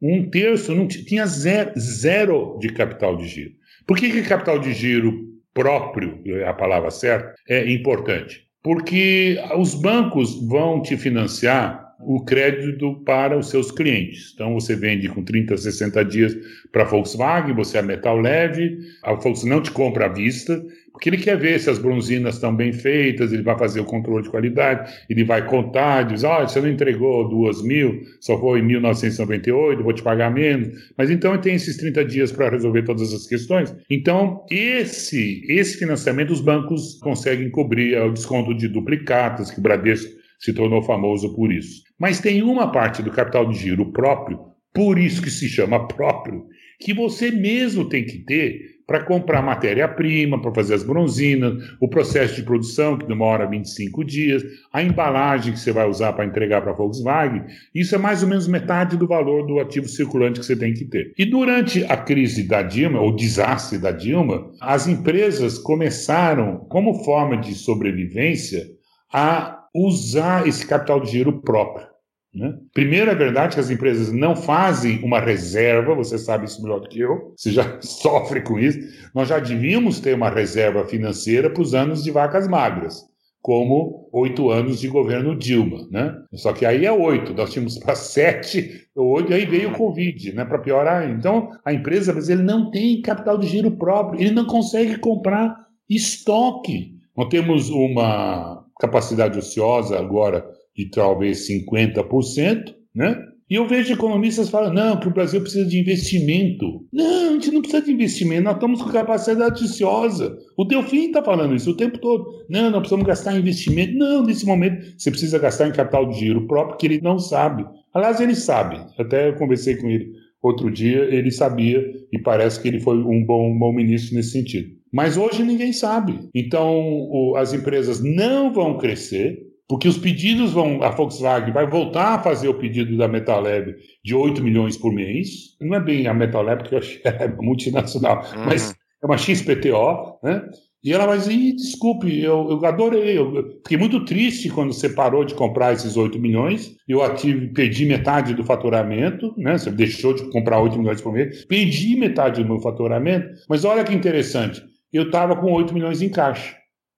Um terço não tinha zero, zero de capital de giro. Por que, que capital de giro próprio, é a palavra certa, é importante? Porque os bancos vão te financiar o crédito para os seus clientes. Então você vende com 30, 60 dias para a Volkswagen, você é metal leve, a Volkswagen não te compra à vista, porque ele quer ver se as bronzinas estão bem feitas, ele vai fazer o controle de qualidade, ele vai contar, diz, olha, você não entregou duas mil, só foi em 1998, vou te pagar menos. Mas então ele tem esses 30 dias para resolver todas as questões. Então, esse, esse financiamento os bancos conseguem cobrir é o desconto de duplicatas, que o Bradesco se tornou famoso por isso. Mas tem uma parte do capital de giro próprio, por isso que se chama próprio, que você mesmo tem que ter para comprar matéria-prima, para fazer as bronzinas, o processo de produção, que demora 25 dias, a embalagem que você vai usar para entregar para a Volkswagen, isso é mais ou menos metade do valor do ativo circulante que você tem que ter. E durante a crise da Dilma, ou desastre da Dilma, as empresas começaram, como forma de sobrevivência, a usar esse capital de giro próprio. Né? Primeiro, é verdade que as empresas não fazem uma reserva, você sabe isso melhor do que eu, você já sofre com isso. Nós já devíamos ter uma reserva financeira para os anos de vacas magras, como oito anos de governo Dilma. Né? Só que aí é oito, nós tínhamos para sete, oito, aí veio o Covid, né, para piorar. Então, a empresa ele não tem capital de giro próprio, ele não consegue comprar estoque. Nós temos uma capacidade ociosa agora de talvez 50%, né? E eu vejo economistas falando, não, que o Brasil precisa de investimento. Não, a gente não precisa de investimento, nós estamos com capacidade ociosa. O Delfim está falando isso o tempo todo. Não, nós precisamos gastar em investimento. Não, nesse momento você precisa gastar em capital de giro próprio, que ele não sabe. Aliás, ele sabe. Até eu conversei com ele outro dia, ele sabia e parece que ele foi um bom, um bom ministro nesse sentido. Mas hoje ninguém sabe. Então, o, as empresas não vão crescer, porque os pedidos vão. A Volkswagen vai voltar a fazer o pedido da Metalab de 8 milhões por mês. Não é bem a Metalab, porque eu acho que é multinacional, uhum. mas é uma XPTO, né? E ela vai dizer: desculpe, eu, eu adorei. Eu fiquei muito triste quando você parou de comprar esses 8 milhões. Eu ative, perdi metade do faturamento, né? Você deixou de comprar 8 milhões por mês. Perdi metade do meu faturamento. Mas olha que interessante. Eu estava com 8 milhões em caixa.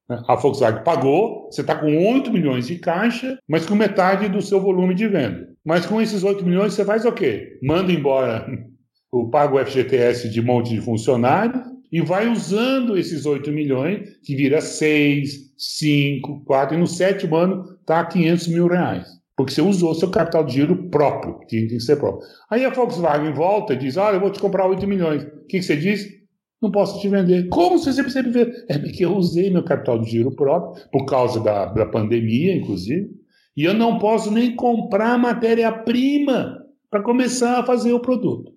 A Volkswagen pagou, você está com 8 milhões de caixa, mas com metade do seu volume de venda. Mas com esses 8 milhões você faz o quê? Manda embora o pago FGTS de monte de funcionário e vai usando esses 8 milhões, que vira 6, 5, 4, e no sétimo ano está 500 mil reais. Porque você usou seu capital de giro próprio, que tem que ser próprio. Aí a Volkswagen volta e diz: Olha, eu vou te comprar 8 milhões. O que, que você diz? Não posso te vender. Como você sempre vê? É porque eu usei meu capital de giro próprio, por causa da, da pandemia, inclusive, e eu não posso nem comprar matéria-prima para começar a fazer o produto.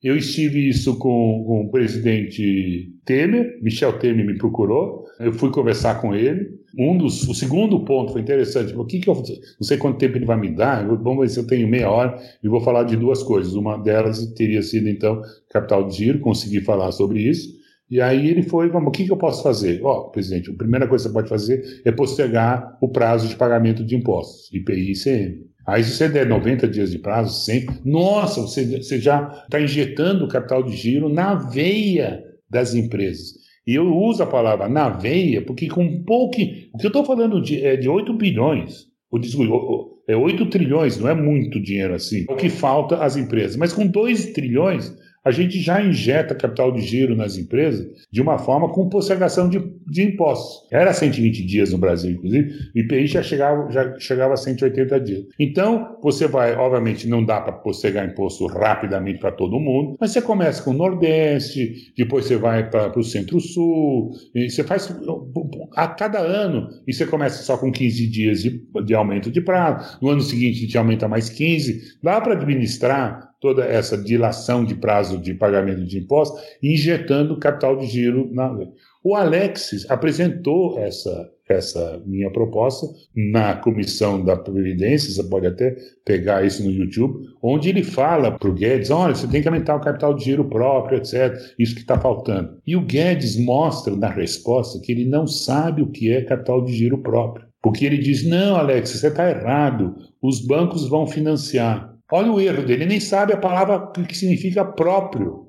Eu estive isso com, com o presidente Temer, Michel Temer me procurou, eu fui conversar com ele. Um dos, o segundo ponto foi interessante. O que, que eu não sei quanto tempo ele vai me dar. Vamos ver se eu tenho meia hora e vou falar de duas coisas. Uma delas teria sido então capital de giro, consegui falar sobre isso. E aí ele foi, vamos, o que, que eu posso fazer? Ó, oh, presidente, a primeira coisa que você pode fazer é postergar o prazo de pagamento de impostos, IPI e ICM. Aí se você der 90 dias de prazo, 100, nossa, você, você já está injetando capital de giro na veia das empresas. E eu uso a palavra na veia porque com pouco... O que eu estou falando de, é de 8 bilhões, ou, é 8 trilhões, não é muito dinheiro assim, é o que falta às empresas. Mas com 2 trilhões, a gente já injeta capital de giro nas empresas de uma forma com postergação de, de impostos. Era 120 dias no Brasil, inclusive, o IPI já chegava, já chegava a 180 dias. Então, você vai, obviamente, não dá para postergar imposto rapidamente para todo mundo, mas você começa com o Nordeste, depois você vai para o Centro-Sul, você faz a cada ano, e você começa só com 15 dias de, de aumento de prazo, no ano seguinte a gente aumenta mais 15, dá para administrar toda essa dilação de prazo de pagamento de impostos, injetando capital de giro na. O Alexis apresentou essa, essa minha proposta na comissão da Previdência, você pode até pegar isso no YouTube, onde ele fala para o Guedes: olha, você tem que aumentar o capital de giro próprio, etc. Isso que está faltando. E o Guedes mostra na resposta que ele não sabe o que é capital de giro próprio. Porque ele diz: não, Alex, você está errado, os bancos vão financiar. Olha o erro dele, ele nem sabe a palavra que significa próprio.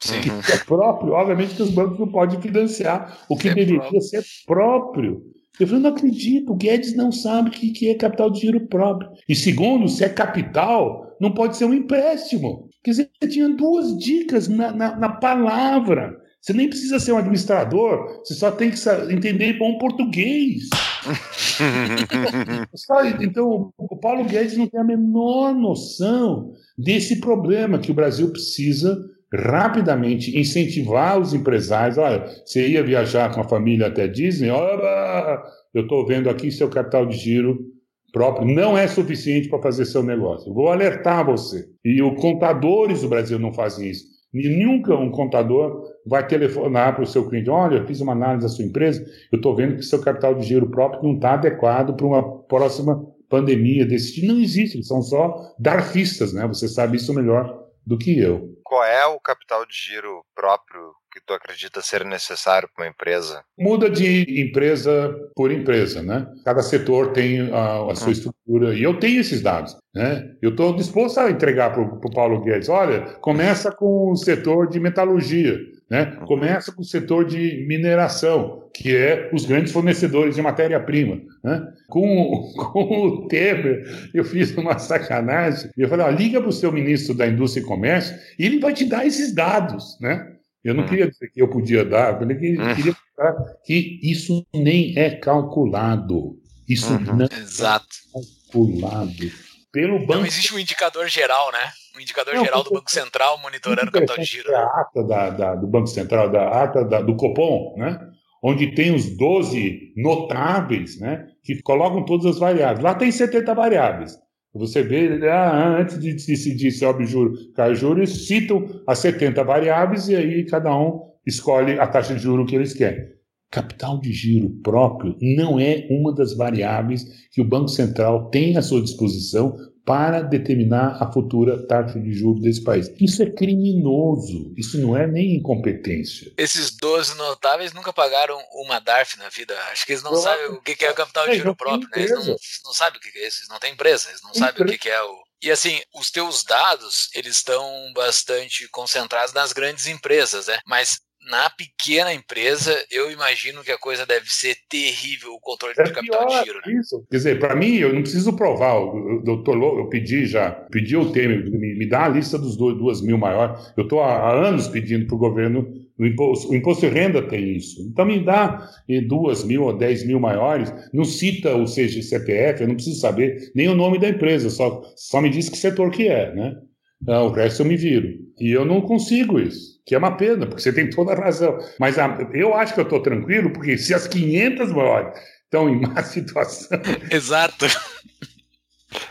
Sim. Que é próprio, obviamente que os bancos não podem financiar o que é deveria próprio. ser próprio. Eu falei, não acredito, o Guedes não sabe o que é capital de giro próprio. E segundo, se é capital, não pode ser um empréstimo. Quer dizer, tinha duas dicas na, na, na palavra. Você nem precisa ser um administrador, você só tem que entender bom português. então, o Paulo Guedes não tem a menor noção desse problema que o Brasil precisa rapidamente incentivar os empresários. Olha, você ia viajar com a família até Disney, olha, eu estou vendo aqui seu capital de giro próprio não é suficiente para fazer seu negócio. Vou alertar você. E os contadores do Brasil não fazem isso. E nunca um contador vai telefonar para o seu cliente: olha, eu fiz uma análise da sua empresa, eu estou vendo que seu capital de giro próprio não está adequado para uma próxima pandemia desse tipo. Não existe, eles são só darfistas, né? Você sabe isso melhor do que eu. Qual é o capital de giro próprio que tu acredita ser necessário para uma empresa? Muda de empresa por empresa, né? Cada setor tem a, a sua hum. estrutura e eu tenho esses dados, né? Eu estou disposto a entregar para o Paulo Guedes. Olha, começa com o setor de metalurgia. Né? Uhum. Começa com o setor de mineração, que é os grandes fornecedores de matéria-prima. Né? Com, com, o Temer, eu fiz uma sacanagem. Eu falei: ó, liga para o seu ministro da Indústria e Comércio e ele vai te dar esses dados. Né? Eu não uhum. queria dizer que eu podia dar, eu queria, uhum. queria mostrar que isso nem é calculado. Isso uhum. não Exato. é calculado. Pelo banco... Não existe um indicador geral, né? um indicador não, geral do Banco Central monitorando o capital de giro. A ata da, da, do Banco Central, da ata da, do Copom, né? onde tem os 12 notáveis né? que colocam todas as variáveis. Lá tem 70 variáveis. Você vê, ah, antes de decidir se sobe juro, cai juro, eles citam as 70 variáveis e aí cada um escolhe a taxa de juro que eles querem. Capital de giro próprio não é uma das variáveis que o Banco Central tem à sua disposição para determinar a futura taxa de juros desse país. Isso é criminoso, isso não é nem incompetência. Esses 12 notáveis nunca pagaram uma DARF na vida. Acho que eles não sabem o que é o capital de giro próprio. Né? Eles não, não sabem o que é isso, eles não têm empresa, eles não sabem o que é o. E assim, os teus dados, eles estão bastante concentrados nas grandes empresas, né? Mas na pequena empresa, eu imagino que a coisa deve ser terrível, o controle é de capital de giro. Né? Isso. Quer dizer, para mim, eu não preciso provar. Eu, eu, tô, eu pedi já, pedi o Temer, me, me dá a lista dos dois, duas mil maiores. Eu estou há, há, anos pedindo para o governo O imposto, o imposto de renda tem isso. Então me dá duas mil ou dez mil maiores, não cita o CGCPF, eu não preciso saber nem o nome da empresa, só, só me diz que setor que é, né? Então, o resto eu me viro. E eu não consigo isso, que é uma pena, porque você tem toda a razão. Mas a, eu acho que eu estou tranquilo, porque se as 500 maiores estão em má situação. Exato.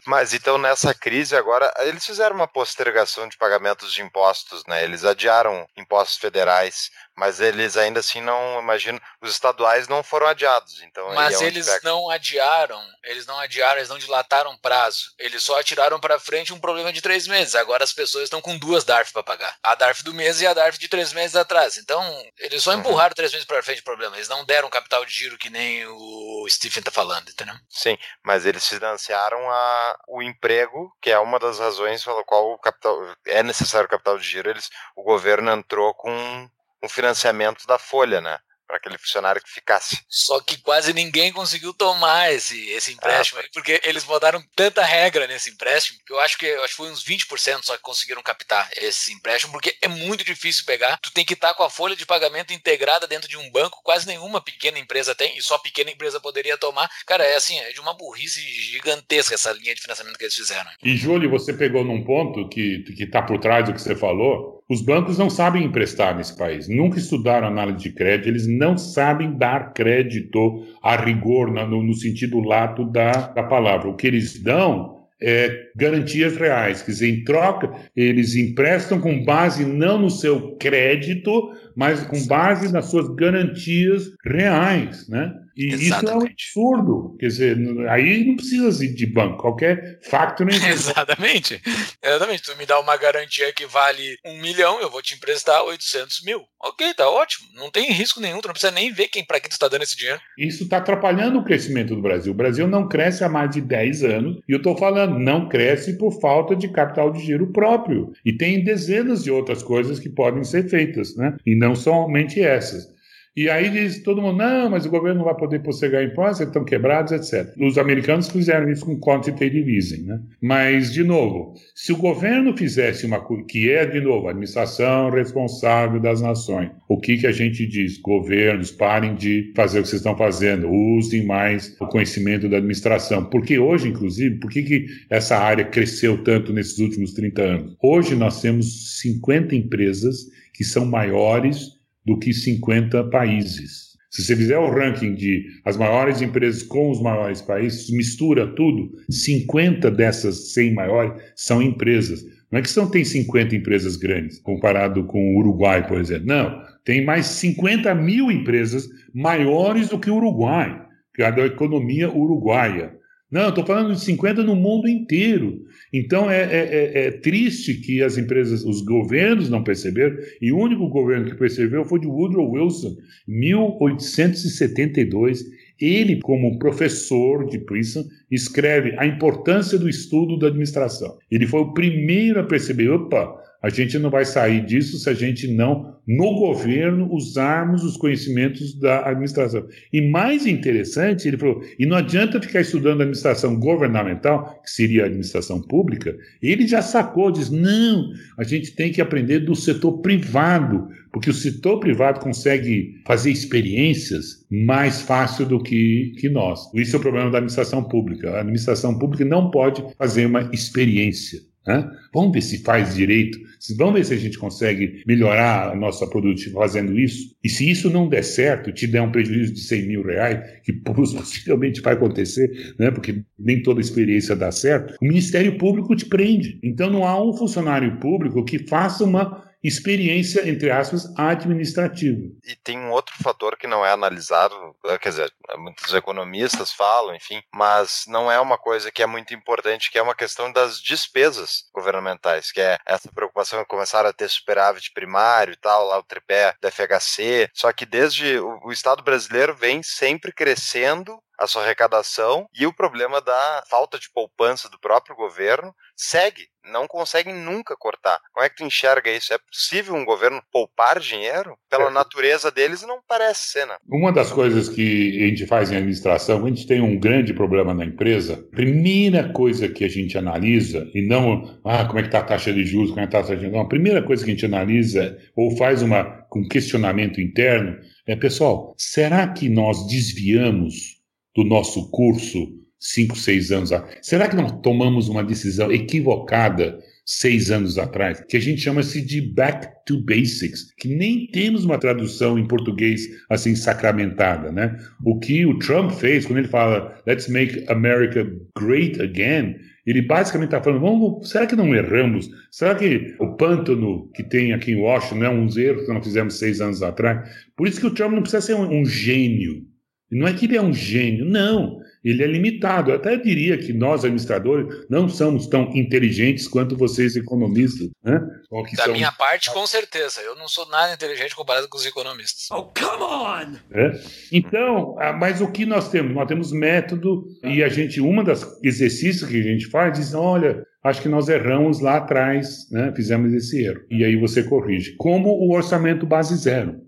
Mas então nessa crise agora, eles fizeram uma postergação de pagamentos de impostos, né? Eles adiaram impostos federais, mas eles ainda assim não, imagino, os estaduais não foram adiados. Então Mas é eles pega. não adiaram, eles não adiaram, eles não dilataram prazo. Eles só atiraram pra frente um problema de três meses. Agora as pessoas estão com duas DARF pra pagar. A DARF do mês e a DARF de três meses atrás. Então, eles só Uhum. empurraram três meses pra frente o problema. Eles não deram capital de giro que nem o Stephen tá falando, entendeu? Sim, mas eles financiaram a, o emprego, que é uma das razões pela qual o capital é necessário o capital de giro. Eles, o governo entrou com um financiamento da folha, né? Para aquele funcionário que ficasse. Só que quase ninguém conseguiu tomar esse, esse empréstimo, aí, porque eles botaram tanta regra nesse empréstimo, que eu acho que eu acho que foi uns 20% só que conseguiram captar esse empréstimo, porque é muito difícil pegar. Tu tem que estar com a folha de pagamento integrada dentro de um banco, quase nenhuma pequena empresa tem, e só pequena empresa poderia tomar. Cara, é assim, é de uma burrice gigantesca essa linha de financiamento que eles fizeram. E, Júlio, você pegou num ponto que está por trás do que você falou. Os bancos não sabem emprestar nesse país. Nunca estudaram análise de crédito, eles não sabem dar crédito a rigor, no, no sentido lato da, da palavra. O que eles dão é garantias reais. Quer dizer, em troca, eles emprestam com base não no seu crédito, mas com base nas suas garantias reais, né? E isso é um Exatamente. absurdo. Quer dizer, aí não precisa de banco. Qualquer factoring Exatamente. Exatamente. Tu me dá uma garantia que vale um milhão, eu vou te emprestar 800 mil. Ok, tá ótimo. Não tem risco nenhum, tu não precisa nem ver quem para quem tu está dando esse dinheiro. Isso está atrapalhando o crescimento do Brasil. O Brasil não cresce há mais de 10 anos, e eu estou falando, não cresce por falta de capital de giro próprio. E tem dezenas de outras coisas que podem ser feitas, né? E não somente essas. E aí diz todo mundo, não, mas o governo não vai poder postergar impostos, eles estão quebrados, etc. Os americanos fizeram isso com quantitative easing, né? Mas, de novo, se o governo fizesse uma coisa, que é, de novo, a administração responsável das nações, o que, que a gente diz? Governos, parem de fazer o que vocês estão fazendo, usem mais o conhecimento da administração. Porque hoje, inclusive, por que, que essa área cresceu tanto nesses últimos 30 anos? Hoje nós temos 50 empresas que são maiores do que 50 países. Se você fizer o ranking de as maiores empresas com os maiores países, mistura tudo, 50 dessas 100 maiores são empresas. Não é que são tem 50 empresas grandes, comparado com o Uruguai, por exemplo. Não, tem mais 50 mil empresas maiores do que o Uruguai, que é a da economia uruguaia. Não, estou falando de 50 no mundo inteiro. Então é, é- é- é triste que as empresas, os governos não perceberam, e o único governo que percebeu foi de Woodrow Wilson, em 1872. Ele, como professor de Princeton, escreve a importância do estudo da administração. Ele foi o primeiro a perceber: opa, a gente não vai sair disso se a gente não, no governo, usarmos os conhecimentos da administração. E mais interessante, ele falou: e não adianta ficar estudando administração governamental, que seria a administração pública. Ele já sacou, diz: não, a gente tem que aprender do setor privado, porque o setor privado consegue fazer experiências mais fácil do que, que nós. Isso é o problema da administração pública. A administração pública não pode fazer uma experiência. Né? Vamos ver se faz direito, vamos ver se a gente consegue melhorar a nossa produtividade fazendo isso. E se isso não der certo, te der um prejuízo de 100 mil reais, que possivelmente vai acontecer, né? porque nem toda experiência dá certo, o Ministério Público te prende. Então não há um funcionário público que faça uma experiência, entre aspas, administrativa. E tem um outro fator que não é analisado, eh, quer dizer, muitos economistas falam, enfim, mas não é uma coisa que é muito importante, que é uma questão das despesas governamentais, que é essa preocupação em começar a ter superávit primário e tal, lá o tripé da FHC, só que desde o, o Estado brasileiro vem sempre crescendo a sua arrecadação e o problema da falta de poupança do próprio governo segue. Não conseguem nunca cortar. Como é que tu enxerga isso? É possível um governo poupar dinheiro? Pela É. natureza deles, não parece ser, né? Uma das coisas que a gente faz em administração, a gente tem um grande problema na empresa, primeira coisa que a gente analisa, e não, ah, como é que está a taxa de juros, como é que está a taxa de juros, não, a primeira coisa que a gente analisa, ou faz uma, um questionamento interno, é, pessoal, será que nós desviamos do nosso curso cinco, seis anos atrás? Será que nós tomamos uma decisão equivocada seis anos atrás, que a gente chama-se de back to basics, que nem temos uma tradução em português assim sacramentada, né? O que o Trump fez quando ele fala Let's make America great again, ele basicamente está falando, vamos, será que não erramos? Será que o pântano que tem aqui em Washington é uns erros que nós fizemos seis anos atrás? Por isso que o Trump não precisa ser um, um gênio. Não é que ele é um gênio, não. Ele é limitado. Eu até diria que nós, administradores, não somos tão inteligentes quanto vocês, economistas. Né? Ou que Da são- minha parte, com certeza. Eu não sou nada inteligente comparado com os economistas. Oh, come on! né? Então, ah, mas o que nós temos? Nós temos método e a gente, uma das exercícios que a gente faz, diz, olha, acho que nós erramos lá atrás, né? fizemos esse erro. E aí você corrige. Como o orçamento base zero.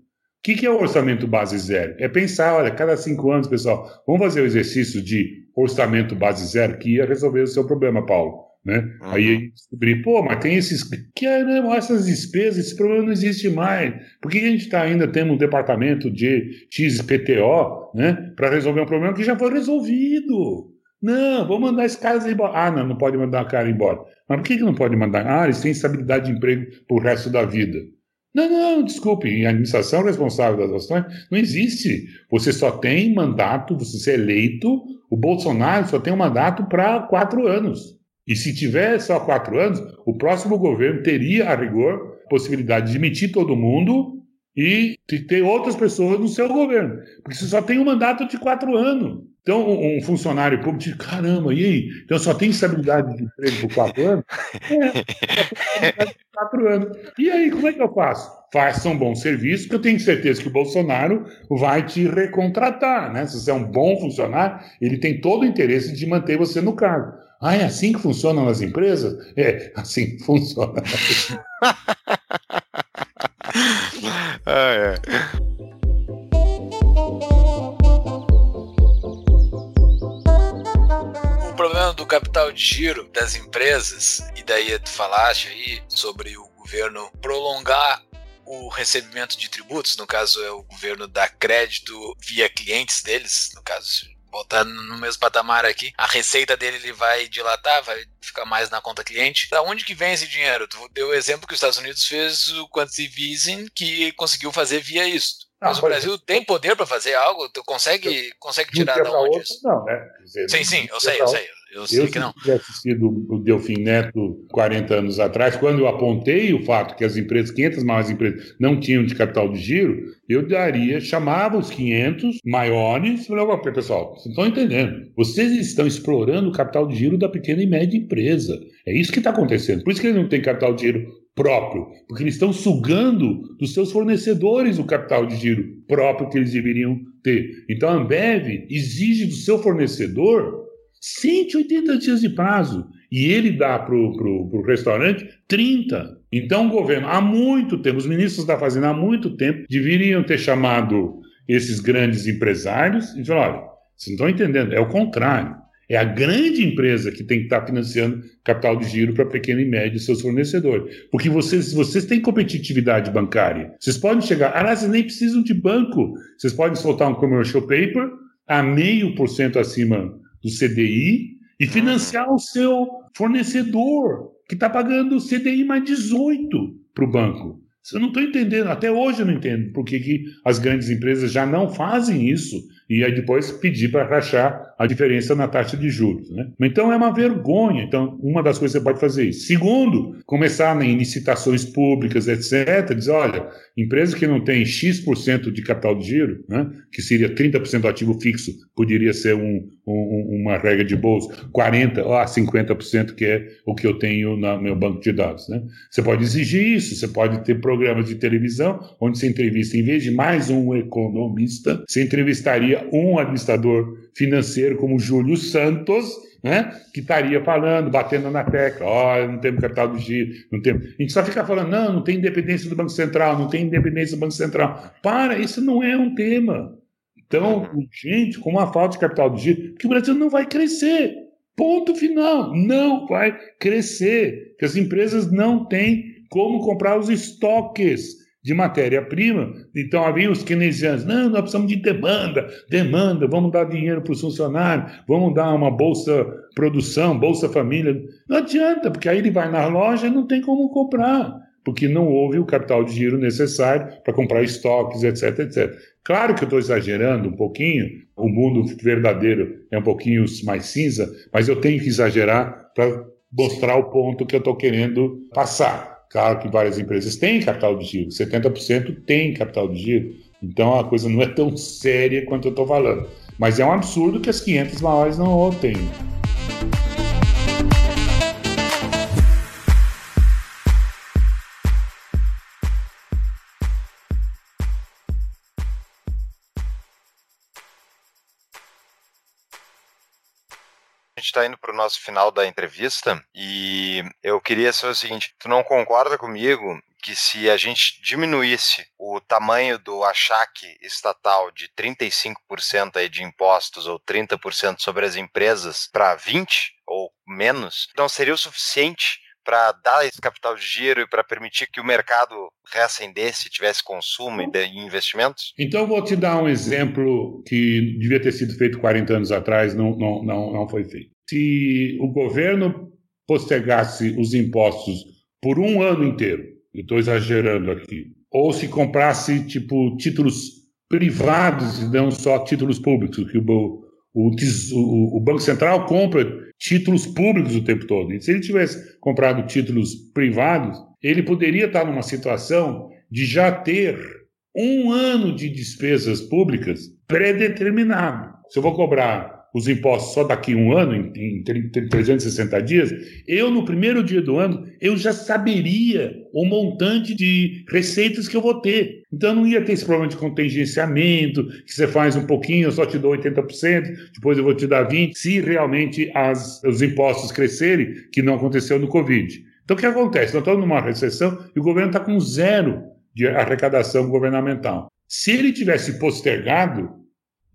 O que, que é o orçamento base zero? É pensar, olha, cada cinco anos, pessoal, vamos fazer o exercício de orçamento base zero que ia resolver o seu problema, Paulo. Né? Uhum. Aí descobrir, pô, mas tem esses. Caramba, essas despesas, esse problema não existe mais. Por que a gente está ainda tendo um departamento de XPTO né, para resolver um problema que já foi resolvido? Não, vou mandar esses caras embora. Ah, não, não pode mandar o cara embora. Mas por que, que não pode mandar? Ah, eles têm estabilidade de emprego pro resto da vida. Não, não, desculpe, em administração responsável das ações não existe. Você só tem mandato, você é eleito, o Bolsonaro só tem um mandato para quatro anos. E se tiver só quatro anos, o próximo governo teria, a rigor, a possibilidade de demitir todo mundo e ter outras pessoas no seu governo. Porque você só tem um mandato de quatro anos. Então, um funcionário público diz, caramba, e aí? Então só tem estabilidade de emprego por quatro anos? É, só tem quatro anos. E aí, como é que eu faço? Faça um bom serviço, que eu tenho certeza que o Bolsonaro vai te recontratar, né? Se você é um bom funcionário, ele tem todo o interesse de manter você no cargo. Ah, é assim que funcionam as empresas? É, assim funciona. Ah, é. O problema do capital de giro das empresas, e daí tu falaste aí sobre o governo prolongar o recebimento de tributos, no caso é o governo dar crédito via clientes deles, no caso, botar no mesmo patamar aqui, a receita dele ele vai dilatar, vai ficar mais na conta cliente. Da onde que vem esse dinheiro? Tu deu o exemplo que os Estados Unidos fez o quantitative easing que conseguiu fazer via isso. Mas Ah, o por Brasil tem poder para fazer algo? Tu consegue, consegue tirar da onde outro, isso? não, né? Dizer, Sim, sim, eu sei, eu sei. Eu sei Eu, que se não. tivesse assistido o Delfim Neto 40 anos atrás, quando eu apontei o fato que as empresas, 500 maiores empresas, não tinham de capital de giro, eu daria, chamava os 500 maiores e falava, "Pô, pessoal, vocês estão entendendo. Vocês estão explorando o capital de giro da pequena e média empresa. É isso que está acontecendo. Por isso que eles não têm capital de giro próprio, porque eles estão sugando dos seus fornecedores o capital de giro próprio que eles deveriam ter. Então a Ambev exige do seu fornecedor 180 dias de prazo. E ele dá para o restaurante 30. Então o governo, há muito tempo, os ministros da Fazenda, há muito tempo, deveriam ter chamado esses grandes empresários e falar: olha, vocês não estão entendendo, é o contrário. É a grande empresa que tem que estar financiando capital de giro para pequena e média e seus fornecedores. Porque vocês, vocês têm competitividade bancária. Vocês podem chegar. Aliás, vocês nem precisam de banco. Vocês podem soltar um commercial paper a meio por cento acima do CDI e financiar o seu fornecedor, que está pagando o CDI mais 18 para o banco. Eu não estou entendendo, até hoje eu não entendo por que, que as grandes empresas já não fazem isso e aí depois pedir para rachar a diferença na taxa de juros. Né? Então é uma vergonha. Então, uma das coisas que você pode fazer isso. Segundo, começar em licitações públicas, etc., dizer, olha, empresa que não tem X% de capital de giro, né, que seria 30% do ativo fixo, poderia ser um, um, uma regra de bolsa, 40% ou 50% que é o que eu tenho no meu banco de dados. Né? Você pode exigir isso, você pode ter programas de televisão onde você entrevista, em vez de mais um economista, você entrevistaria um administrador financeiro como Júlio Santos, né, que estaria falando, batendo na tecla, ó, não temos capital de giro, não temos. A gente só fica falando, não, não tem independência do Banco Central, não tem independência do Banco Central. Para, isso não é um tema. Então, gente, com uma falta de capital de giro, que o Brasil não vai crescer. Ponto final. Não vai crescer. Porque as empresas não têm como comprar os estoques de matéria-prima. Então havia os keynesianos, não, nós precisamos de demanda, demanda, vamos dar dinheiro para os funcionários, vamos dar uma bolsa produção, bolsa família. Não adianta, porque aí ele vai na loja e não tem como comprar, porque não houve o capital de giro necessário para comprar estoques, etc, etc. Claro que eu estou exagerando um pouquinho, o mundo verdadeiro é um pouquinho mais cinza, mas eu tenho que exagerar para mostrar o ponto que eu estou querendo passar. Claro que várias empresas têm capital de giro, 70% tem capital de giro, então a coisa não é tão séria quanto eu estou falando. Mas é um absurdo que as 500 maiores não tenham. Gente está indo para o nosso final da entrevista e eu queria saber o seguinte: tu não concorda comigo que se a gente diminuísse o tamanho do achaque estatal de 35% aí de impostos ou 30% sobre as empresas para 20% ou menos, não seria o suficiente para dar esse capital de giro e para permitir que o mercado reacendesse, tivesse consumo e investimentos? Então, eu vou te dar um exemplo que devia ter sido feito 40 anos atrás, não, não, não, não foi feito. Se o governo postergasse os impostos por um ano inteiro, estou exagerando aqui, ou se comprasse, tipo, títulos privados e não só títulos públicos, que o, o, o- o Banco Central compra títulos públicos o tempo todo. E se ele tivesse comprado títulos privados, ele poderia estar numa situação de já ter um ano de despesas públicas pré-determinado. Se eu vou cobrar os impostos só daqui a um ano, em, em tre- tre- 360 dias, eu, no primeiro dia do ano, eu já saberia o montante de receitas que eu vou ter. Então, não ia ter esse problema de contingenciamento, que você faz um pouquinho, eu só te dou 80%, depois eu vou te dar 20%, se realmente as, os impostos crescerem, que não aconteceu no Covid. Então, o que acontece? Nós estamos numa recessão e o governo está com zero de arrecadação governamental. Se ele tivesse postergado,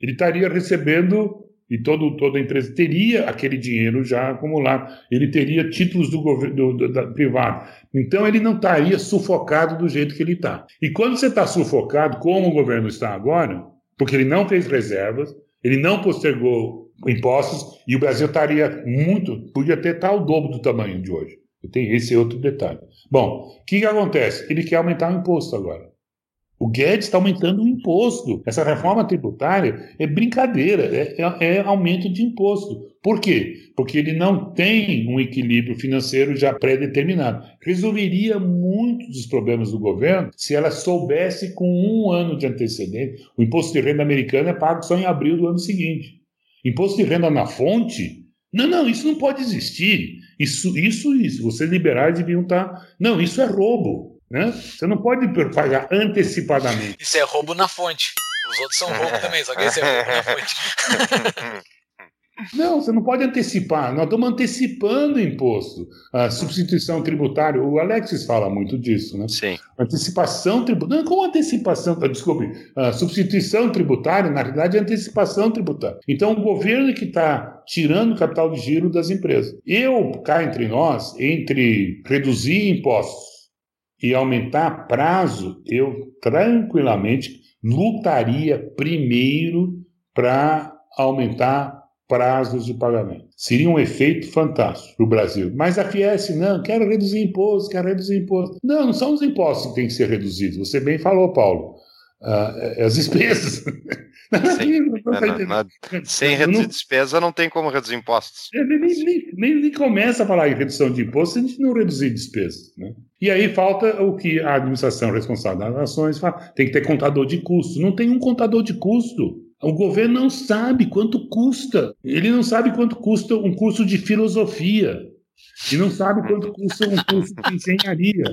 ele estaria recebendo e todo, toda empresa teria aquele dinheiro já acumulado. Ele teria títulos do governo do, da, privado. Então ele não estaria sufocado do jeito que ele está. E quando você está sufocado, como o governo está agora, porque ele não fez reservas, ele não postergou impostos, e o Brasil estaria muito, podia ter tal o dobro do tamanho de hoje. Tem esse outro detalhe. Bom, o que, que acontece? Ele quer aumentar o imposto agora. O Guedes está aumentando o imposto. Essa reforma tributária é brincadeira, é, é, é, aumento de imposto. Por quê? Porque ele não tem um equilíbrio financeiro já pré-determinado. Resolveria muitos dos problemas do governo se ela soubesse com um ano de antecedência. O imposto de renda americano é pago só em abril do ano seguinte. Imposto de renda na fonte? Não, não, isso não pode existir. Isso, isso, isso. Vocês liberais deviam estar. Não, isso é roubo. Né? Você não pode pagar antecipadamente. Isso é roubo na fonte. Os outros são roubo também, só que esse é roubo na fonte. Não, você não pode antecipar. Nós estamos antecipando imposto. A substituição tributária, o Alexis fala muito disso, né? Sim. Antecipação tributária. Não, como antecipação? Desculpe. A substituição tributária, na realidade, é antecipação tributária. Então, o governo é que está tirando o capital de giro das empresas. Eu, cá entre nós, entre reduzir impostos e aumentar prazo, eu tranquilamente lutaria primeiro para aumentar prazos de pagamento. Seria um efeito fantástico para o Brasil. Mas a Fies, não, quero reduzir impostos, quero reduzir impostos. Não, não são os impostos que têm que ser reduzidos. Você bem falou, Paulo. Uh, as despesas. Não, não, sem reduzir despesa não tem como reduzir impostos. Nem, nem, nem, nem, começa a falar em redução de impostos se a gente não reduzir despesas. Né? E aí falta o que a administração responsável das ações fala. Tem que ter contador de custo. Não tem um contador de custo. O governo não sabe quanto custa. Ele não sabe quanto custa um curso de filosofia. E não sabe quanto custa um curso de engenharia.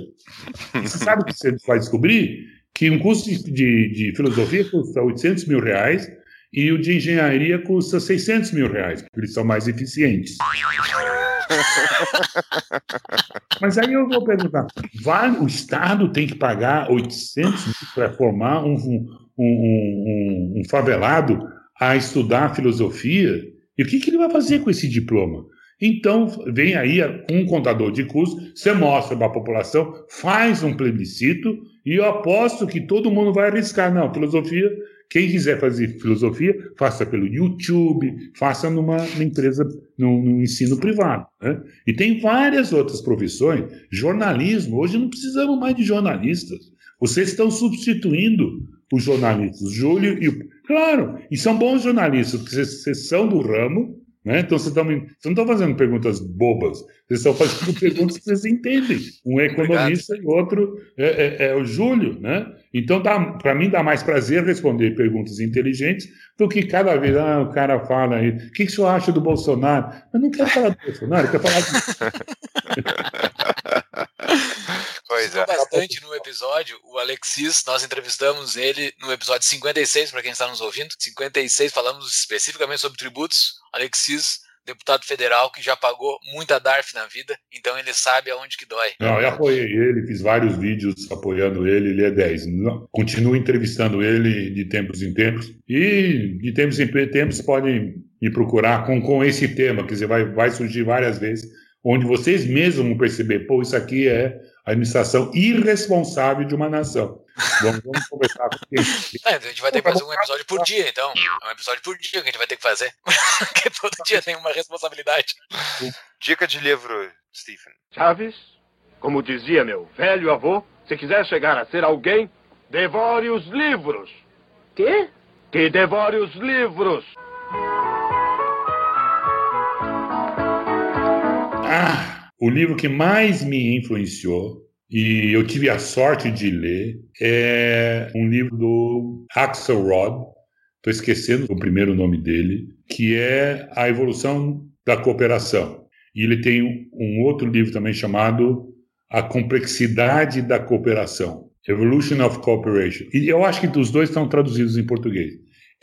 E você sabe o que você vai descobrir? Que um curso de, de, de filosofia custa 800 mil reais e o de engenharia custa 600 mil reais, porque eles são mais eficientes. Mas aí eu vou perguntar: vale, o Estado tem que pagar 800 mil para formar um, um, um, um, favelado a estudar filosofia? E o que, que ele vai fazer com esse diploma? Então, vem aí um contador de custos, você mostra para a população, faz um plebiscito, e eu aposto que todo mundo vai arriscar. Não, filosofia quem quiser fazer filosofia, faça pelo YouTube, faça numa, numa empresa, no, no, ensino privado. Né? E tem várias outras profissões. Jornalismo, hoje não precisamos mais de jornalistas. Vocês estão substituindo os jornalistas. Júlio e. Claro, e são bons jornalistas, porque vocês são do ramo, né? Então, vocês, estão, vocês não estão fazendo perguntas bobas, vocês estão fazendo perguntas que vocês entendem. Um é economista Obrigado. e outro é, é, é, o Júlio. Né? Então, para mim, dá mais prazer responder perguntas inteligentes do que cada vez ah, o cara fala aí: o que, que o senhor acha do Bolsonaro? Eu não quero falar do Bolsonaro, eu quero falar do. Pois é. bastante no episódio, o Alexis, nós entrevistamos ele no episódio 56, para quem está nos ouvindo. 56, falamos especificamente sobre tributos. Alexis, deputado federal que já pagou muita DARF na vida, então ele sabe aonde que dói. Não, eu apoiei ele, fiz vários vídeos apoiando ele, ele é 10. Continuo entrevistando ele de tempos em tempos. E de tempos em tempos podem me procurar com, com esse tema, quer dizer, vai, vai surgir várias vezes, onde vocês mesmos vão perceber, pô, isso aqui é a administração irresponsável de uma nação. Vamos, vamos conversar com quem. É, a gente vai ter que fazer um episódio por dia, então. É um episódio por dia que a gente vai ter que fazer. Porque todo dia tem uma responsabilidade. Dica de livro, Stephen. Chaves, como dizia meu velho avô, se quiser chegar a ser alguém, devore os livros. Quê? Que devore os livros. Ah! O livro que mais me influenciou e eu tive a sorte de ler é um livro do Axelrod, estou esquecendo o primeiro nome dele, que é A Evolução da Cooperação. E ele tem um outro livro também chamado A Complexidade da Cooperação, Evolution of Cooperation. E eu acho que os dois estão traduzidos em português.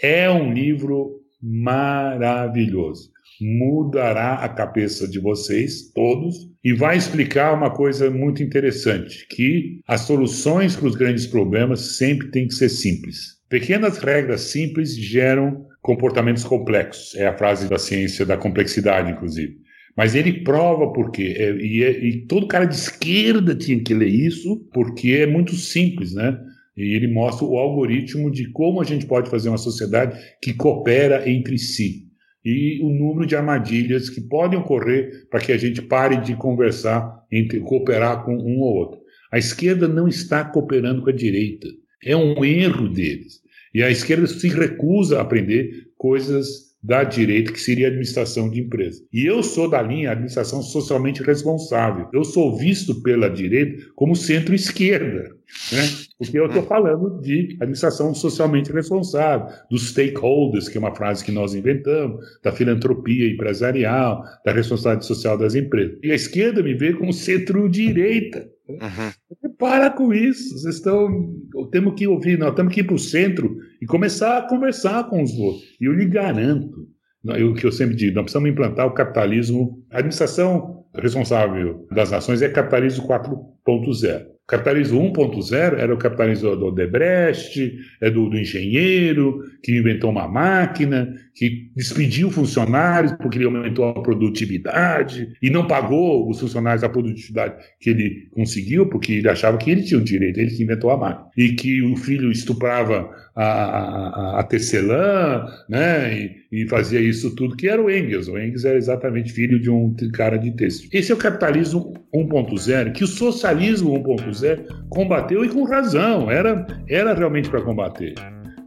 É um livro maravilhoso mudará a cabeça de vocês todos e vai explicar uma coisa muito interessante, que as soluções para os grandes problemas sempre têm que ser simples. Pequenas regras simples geram comportamentos complexos. É a frase da ciência da complexidade, inclusive. Mas ele prova por quê. É, e, é, e todo cara de esquerda tinha que ler isso, porque é muito simples, né? E ele mostra o algoritmo de como a gente pode fazer uma sociedade que coopera entre si e o número de armadilhas que podem ocorrer para que a gente pare de conversar, entre cooperar com um ou outro. A esquerda não está cooperando com a direita. É um erro deles. E a esquerda se recusa a aprender coisas da direita, que seria a administração de empresas. E eu sou da linha administração socialmente responsável. Eu sou visto pela direita como centro-esquerda, né? porque eu estou falando de administração socialmente responsável, dos stakeholders, que é uma frase que nós inventamos, da filantropia empresarial, da responsabilidade social das empresas. E a esquerda me vê como centro-direita. Uhum. Para com isso, vocês estão. Temos que ouvir, nós temos que ir para o centro e começar a conversar com os outros. E eu lhe garanto, o que eu sempre digo, nós precisamos implantar o capitalismo. A administração responsável das nações é capitalismo 4.0. Capitalismo 1.0 era o capitalismo do Odebrecht, é do, do, engenheiro, que inventou uma máquina, que despediu funcionários porque ele aumentou a produtividade e não pagou os funcionários a produtividade que ele conseguiu, porque ele achava que ele tinha o direito, ele que inventou a máquina. E que o filho estuprava a, a, a tecelã, né, e, e, fazia isso tudo, que era o Engels. O Engels era exatamente filho de um cara de texto. Esse é o capitalismo 1.0, que o socialismo 1.0 combateu e com razão, era, era realmente para combater.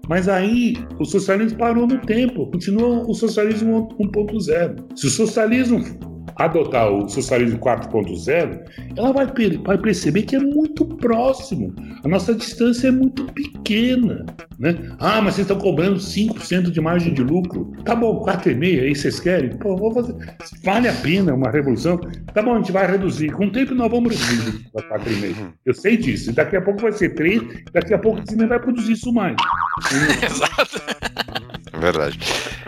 Mas aí o socialismo parou no tempo, continua o socialismo 1.0. Se o socialismo adotar o socialismo 4.0, ela vai, vai perceber que é muito próximo. A nossa distância é muito pequena. Né? Ah, mas vocês estão cobrando 5% de margem de lucro. Tá bom, 4,5%, aí vocês querem? Pô, vou fazer. Vale a pena uma revolução? Tá bom, a gente vai reduzir. Com o tempo nós vamos reduzir para 4,5%. Eu sei disso. Daqui a pouco vai ser 3%, daqui a pouco você vai produzir isso mais. Exato. Verdade.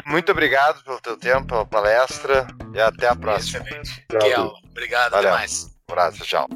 Muito obrigado pelo teu tempo, pela palestra e até a próxima. Excelente. Tchau. Obrigado, Valeu. até mais. Um abraço, tchau.